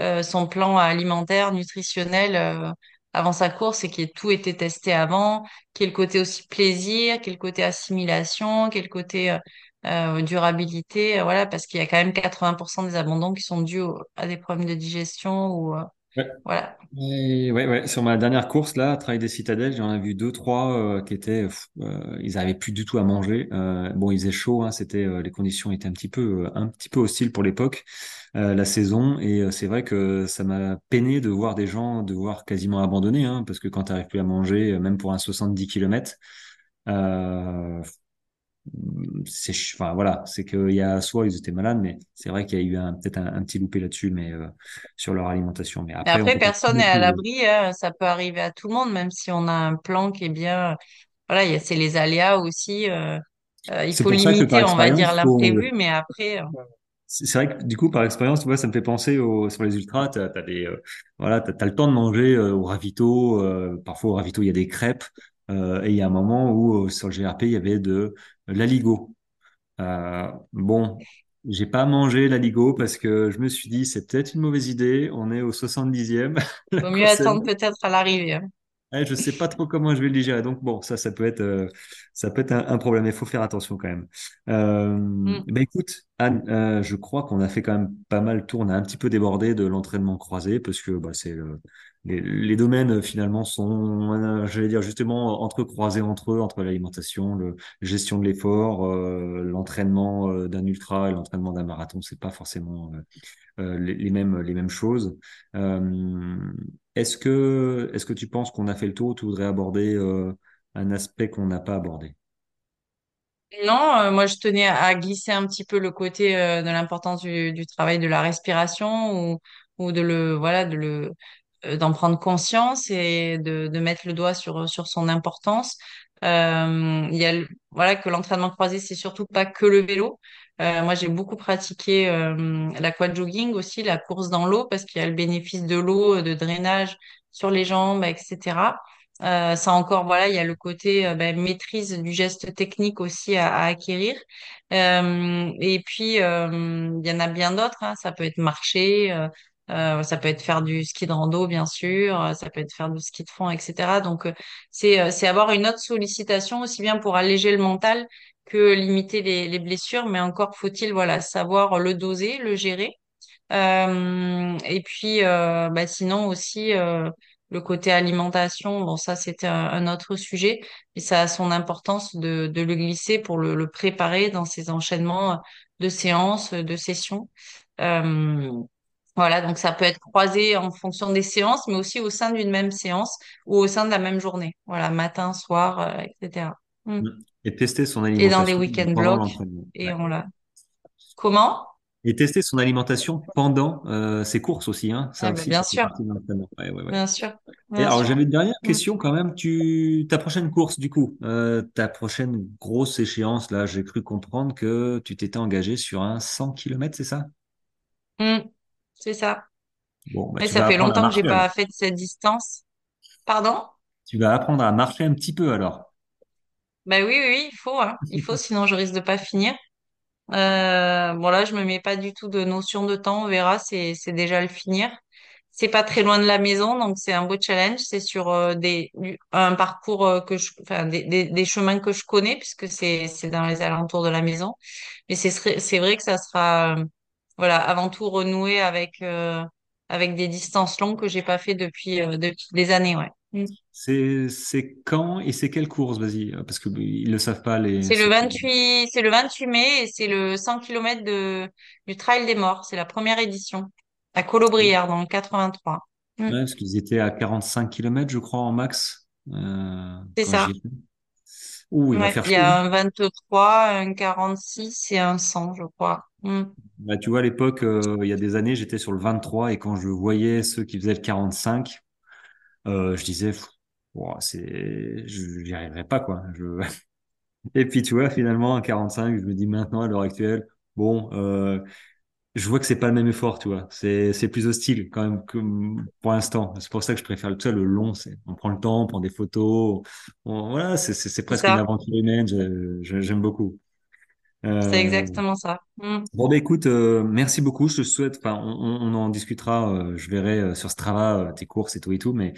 euh, son plan alimentaire, nutritionnel euh, avant sa course et qu'il ait tout été testé avant, qu'il y ait le côté aussi plaisir, qu'il y ait le côté assimilation, qu'il y ait le côté euh, durabilité, euh, voilà, parce qu'il y a quand même 80% des abandons qui sont dus au- à des problèmes de digestion ou euh, Ouais. voilà. Et ouais, ouais. Sur ma dernière course, là, Trail des Citadelles, j'en ai vu deux, trois euh, qui étaient, ils n'arrivaient plus du tout à manger. Bon, il faisait chaud, hein, c'était, les conditions étaient un petit peu, un petit peu hostiles pour l'époque, la saison. Et c'est vrai que ça m'a peiné de voir des gens devoir quasiment abandonner, hein, parce que quand tu n'arrives plus à manger, même pour un 70 km, euh, c'est, enfin voilà, c'est qu'il y a soit ils étaient malades, mais c'est vrai qu'il y a eu peut-être un, un petit loupé là-dessus, mais euh, sur leur alimentation. Mais après, personne n'est à l'abri, hein, ça peut arriver à tout le monde, même si on a un plan qui est bien. Voilà, il y a, c'est les aléas aussi. euh, euh, il faut limiter, on va dire, faut... l'imprévu, mais après, euh, c'est vrai que du coup, par expérience, tu vois, ça me fait penser au... sur les ultras, t'as, des, euh, voilà, t'as le temps de manger euh, au ravito. euh, parfois, au ravito, il y a des crêpes. euh, et il y a un moment où, euh, sur le GRP, il y avait de l'aligot. Euh, bon, j'ai pas mangé l'aligot parce que je me suis dit, c'est peut-être une mauvaise idée. On est au 70e. La vaut mieux attendre peut-être à l'arrivée. hein. Ouais, je sais pas trop comment je vais le digérer. Donc bon, ça, ça peut être, euh, ça peut être un, un problème. Il faut faire attention quand même. Euh, Mm. ben écoute, Anne, euh, je crois qu'on a fait quand même pas mal le tour. On a un petit peu débordé de l'entraînement croisé parce que bah, c'est le- les, les domaines euh, finalement sont, j'allais dire justement entrecroisés entre eux, entre l'alimentation, le gestion de l'effort, l'entraînement d'un ultra et l'entraînement d'un marathon. C'est pas forcément les, les mêmes, les mêmes choses. Euh, est-ce que, est-ce que tu penses qu'on a fait le tour? Ou tu voudrais aborder euh, un aspect qu'on n'a pas abordé? Non, euh, moi je tenais à glisser un petit peu le côté euh, de l'importance du, travail de la respiration ou, ou de le voilà de le euh, d'en prendre conscience et de, de mettre le doigt sur sur son importance. Euh, il y a voilà que l'entraînement croisé c'est surtout pas que le vélo. Euh, moi j'ai beaucoup pratiqué euh, l'aquajogging aussi, la course dans l'eau parce qu'il y a le bénéfice de l'eau, de drainage sur les jambes, etc. Euh, ça encore, voilà, il y a le côté euh, ben, maîtrise du geste technique aussi à, à acquérir. Euh, et puis, euh, il y en a bien d'autres. hein. Ça peut être marcher, euh, euh, ça peut être faire du ski de rando, bien sûr, euh, ça peut être faire du ski de fond, etc. Donc, euh, c'est euh, c'est avoir une autre sollicitation aussi bien pour alléger le mental que limiter les, les blessures. Mais encore faut-il, voilà, savoir le doser, le gérer. Euh, et puis, euh, bah, sinon aussi, euh, le côté alimentation, bon, ça, c'était un, autre sujet, mais ça a son importance de, le glisser pour le, préparer dans ces enchaînements de séances, de sessions. Voilà, donc ça peut être croisé en fonction des séances, mais aussi au sein d'une même séance ou au sein de la même journée. Voilà, matin, soir, etc. Et tester son Et dans alimentation week-end pendant blocs, et Ouais. on l'a. Comment? Et tester son alimentation pendant euh, ses courses aussi, hein. Ça Ah, aussi, bien sûr. Ouais, ouais, bien sûr, Et alors, j'avais une dernière question quand même. Tu, ta prochaine course, du coup, euh, ta prochaine grosse échéance, là, j'ai cru comprendre que tu t'étais engagé sur un 100 km, c'est ça? Mm, c'est ça. Bon, bah, Mais ça fait longtemps que j'ai pas fait de cette distance. Pardon? Tu vas apprendre à marcher un petit peu alors. Ben oui, oui, oui, il faut, hein. Il faut, sinon je risque de pas finir. Euh, bon là, je me mets pas du tout de notion de temps. On verra, c'est c'est déjà le finir. c'est pas très loin de la maison, donc c'est un beau challenge. C'est sur euh, des un parcours euh, que je, enfin des, des, des chemins que je connais puisque c'est c'est dans les alentours de la maison. Mais c'est c'est vrai que ça sera euh, voilà avant tout renouer avec euh, avec des distances longues que j'ai pas fait depuis depuis des années, ouais. Mm. C'est quand et c'est quelle course, vas-y, parce que ils le savent pas les. C'est le 28 c'est le 28 mai et c'est le 100 km de du Trail des Morts. C'est la première édition à Colobrières dans le 83. Ouais, parce qu'ils étaient à 45 km, je crois, en max. Euh, c'est ça. Ouh, il va faire Il y a un 23, un 46 et un 100, je crois. Mm. Bah, tu vois, à l'époque, euh, il y a des années, j'étais sur le 23 et quand je voyais ceux qui faisaient le 45, euh, je disais, c'est, je n'y arriverai pas, quoi. Je... Et puis, tu vois, finalement, à 45, je me dis maintenant, à l'heure actuelle, bon, euh, je vois que c'est pas le même effort, tu vois. C'est, c'est plus hostile quand même que pour l'instant. C'est pour ça que je préfère le, le long. C'est, on prend le temps, on prend des photos. voilà, c'est, c'est, presque une aventure humaine. j'aime beaucoup. Euh, c'est exactement ça. Mm. Bon, bah, écoute, euh, merci beaucoup. Je te souhaite, enfin, on, on, en discutera. Euh, je verrai sur Strava tes courses et tout et tout, mais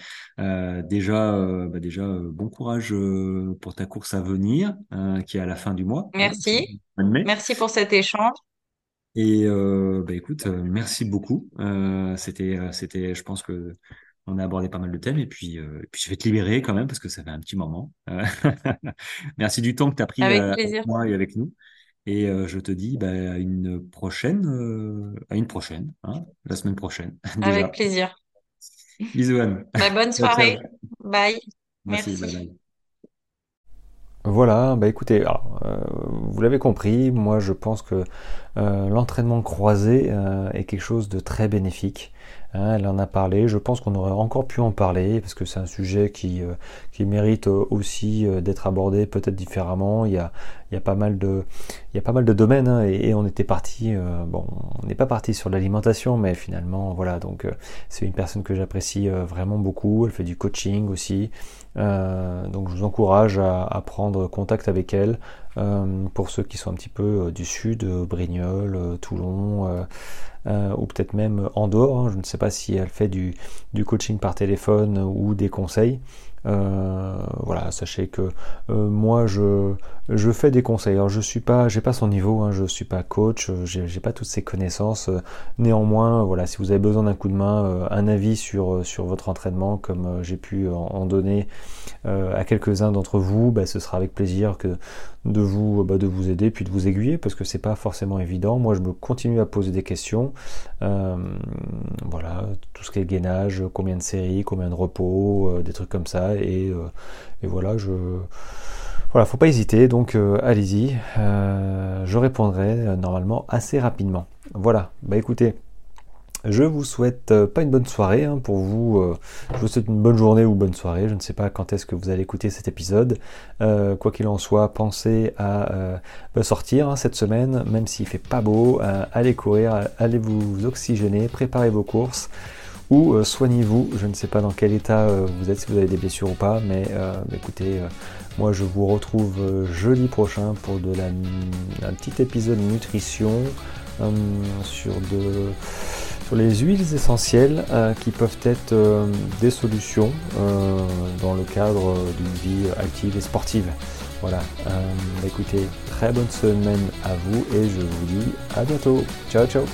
déjà, bah, déjà, bon courage pour ta course à venir, qui est à la fin du mois. Hein, merci. merci pour cet échange. Et bah écoute, merci beaucoup. C'était, c'était, je pense que on a abordé pas mal de thèmes et puis, euh, et puis je vais te libérer quand même parce que ça fait un petit moment. merci du temps que tu as pris avec, moi et avec nous. Et je te dis bah, à une prochaine, à une prochaine, hein, la semaine prochaine. Déjà. Avec plaisir. Bisous Anne. Bah, bonne soirée. Bye. Merci. Merci. Voilà, bah écoutez, euh, vous l'avez compris, moi je pense que euh, l'entraînement croisé euh, est quelque chose de très bénéfique. Hein, elle en a parlé, je pense qu'on aurait encore pu en parler parce que c'est un sujet qui, qui mérite aussi d'être abordé peut-être différemment. Il y a, il y a pas mal de, il y a pas mal de domaines hein, et, on était parti, bon, on n'est pas parti sur l'alimentation, mais finalement voilà, donc c'est une personne que j'apprécie vraiment beaucoup. Elle fait du coaching aussi. Euh, donc je vous encourage à, prendre contact avec elle euh, pour ceux qui sont un petit peu euh, du sud, Brignoles, Toulon, ou peut-être même en dehors. Hein. je ne sais pas si elle fait du, coaching par téléphone ou des conseils. Euh, voilà, sachez que euh, moi je, fais des conseils. Alors je suis pas, j'ai pas son niveau, hein, je suis pas coach, euh, j'ai pas toutes ces connaissances. Néanmoins, voilà, si vous avez besoin d'un coup de main, un avis sur votre entraînement, comme j'ai pu en, donner à quelques-uns d'entre vous, bah, ce sera avec plaisir que de vous bah, de vous aider puis de vous aiguiller parce que c'est pas forcément évident. Moi, je me continue à poser des questions. voilà, tout ce qui est gainage, combien de séries, combien de repos, des trucs comme ça euh, et, voilà, je voilà, faut pas hésiter, donc euh, allez-y, euh, je répondrai normalement assez rapidement. Voilà, bah écoutez, je vous souhaite pas une bonne soirée hein, pour vous, je vous souhaite une bonne journée ou bonne soirée, je ne sais pas quand est-ce que vous allez écouter cet épisode. quoi qu'il en soit, pensez à bah, sortir hein, cette semaine, même s'il fait pas beau, allez courir, allez vous oxygéner, préparez vos courses ou euh, soignez-vous. Je ne sais pas dans quel état euh, vous êtes, si vous avez des blessures ou pas, mais euh, écoutez, moi je vous retrouve jeudi prochain pour de la, un petit épisode nutrition sur, de, les huiles essentielles qui peuvent être des solutions dans le cadre d'une vie active et sportive. Voilà, écoutez, très bonne semaine à vous et je vous dis à bientôt. Ciao ciao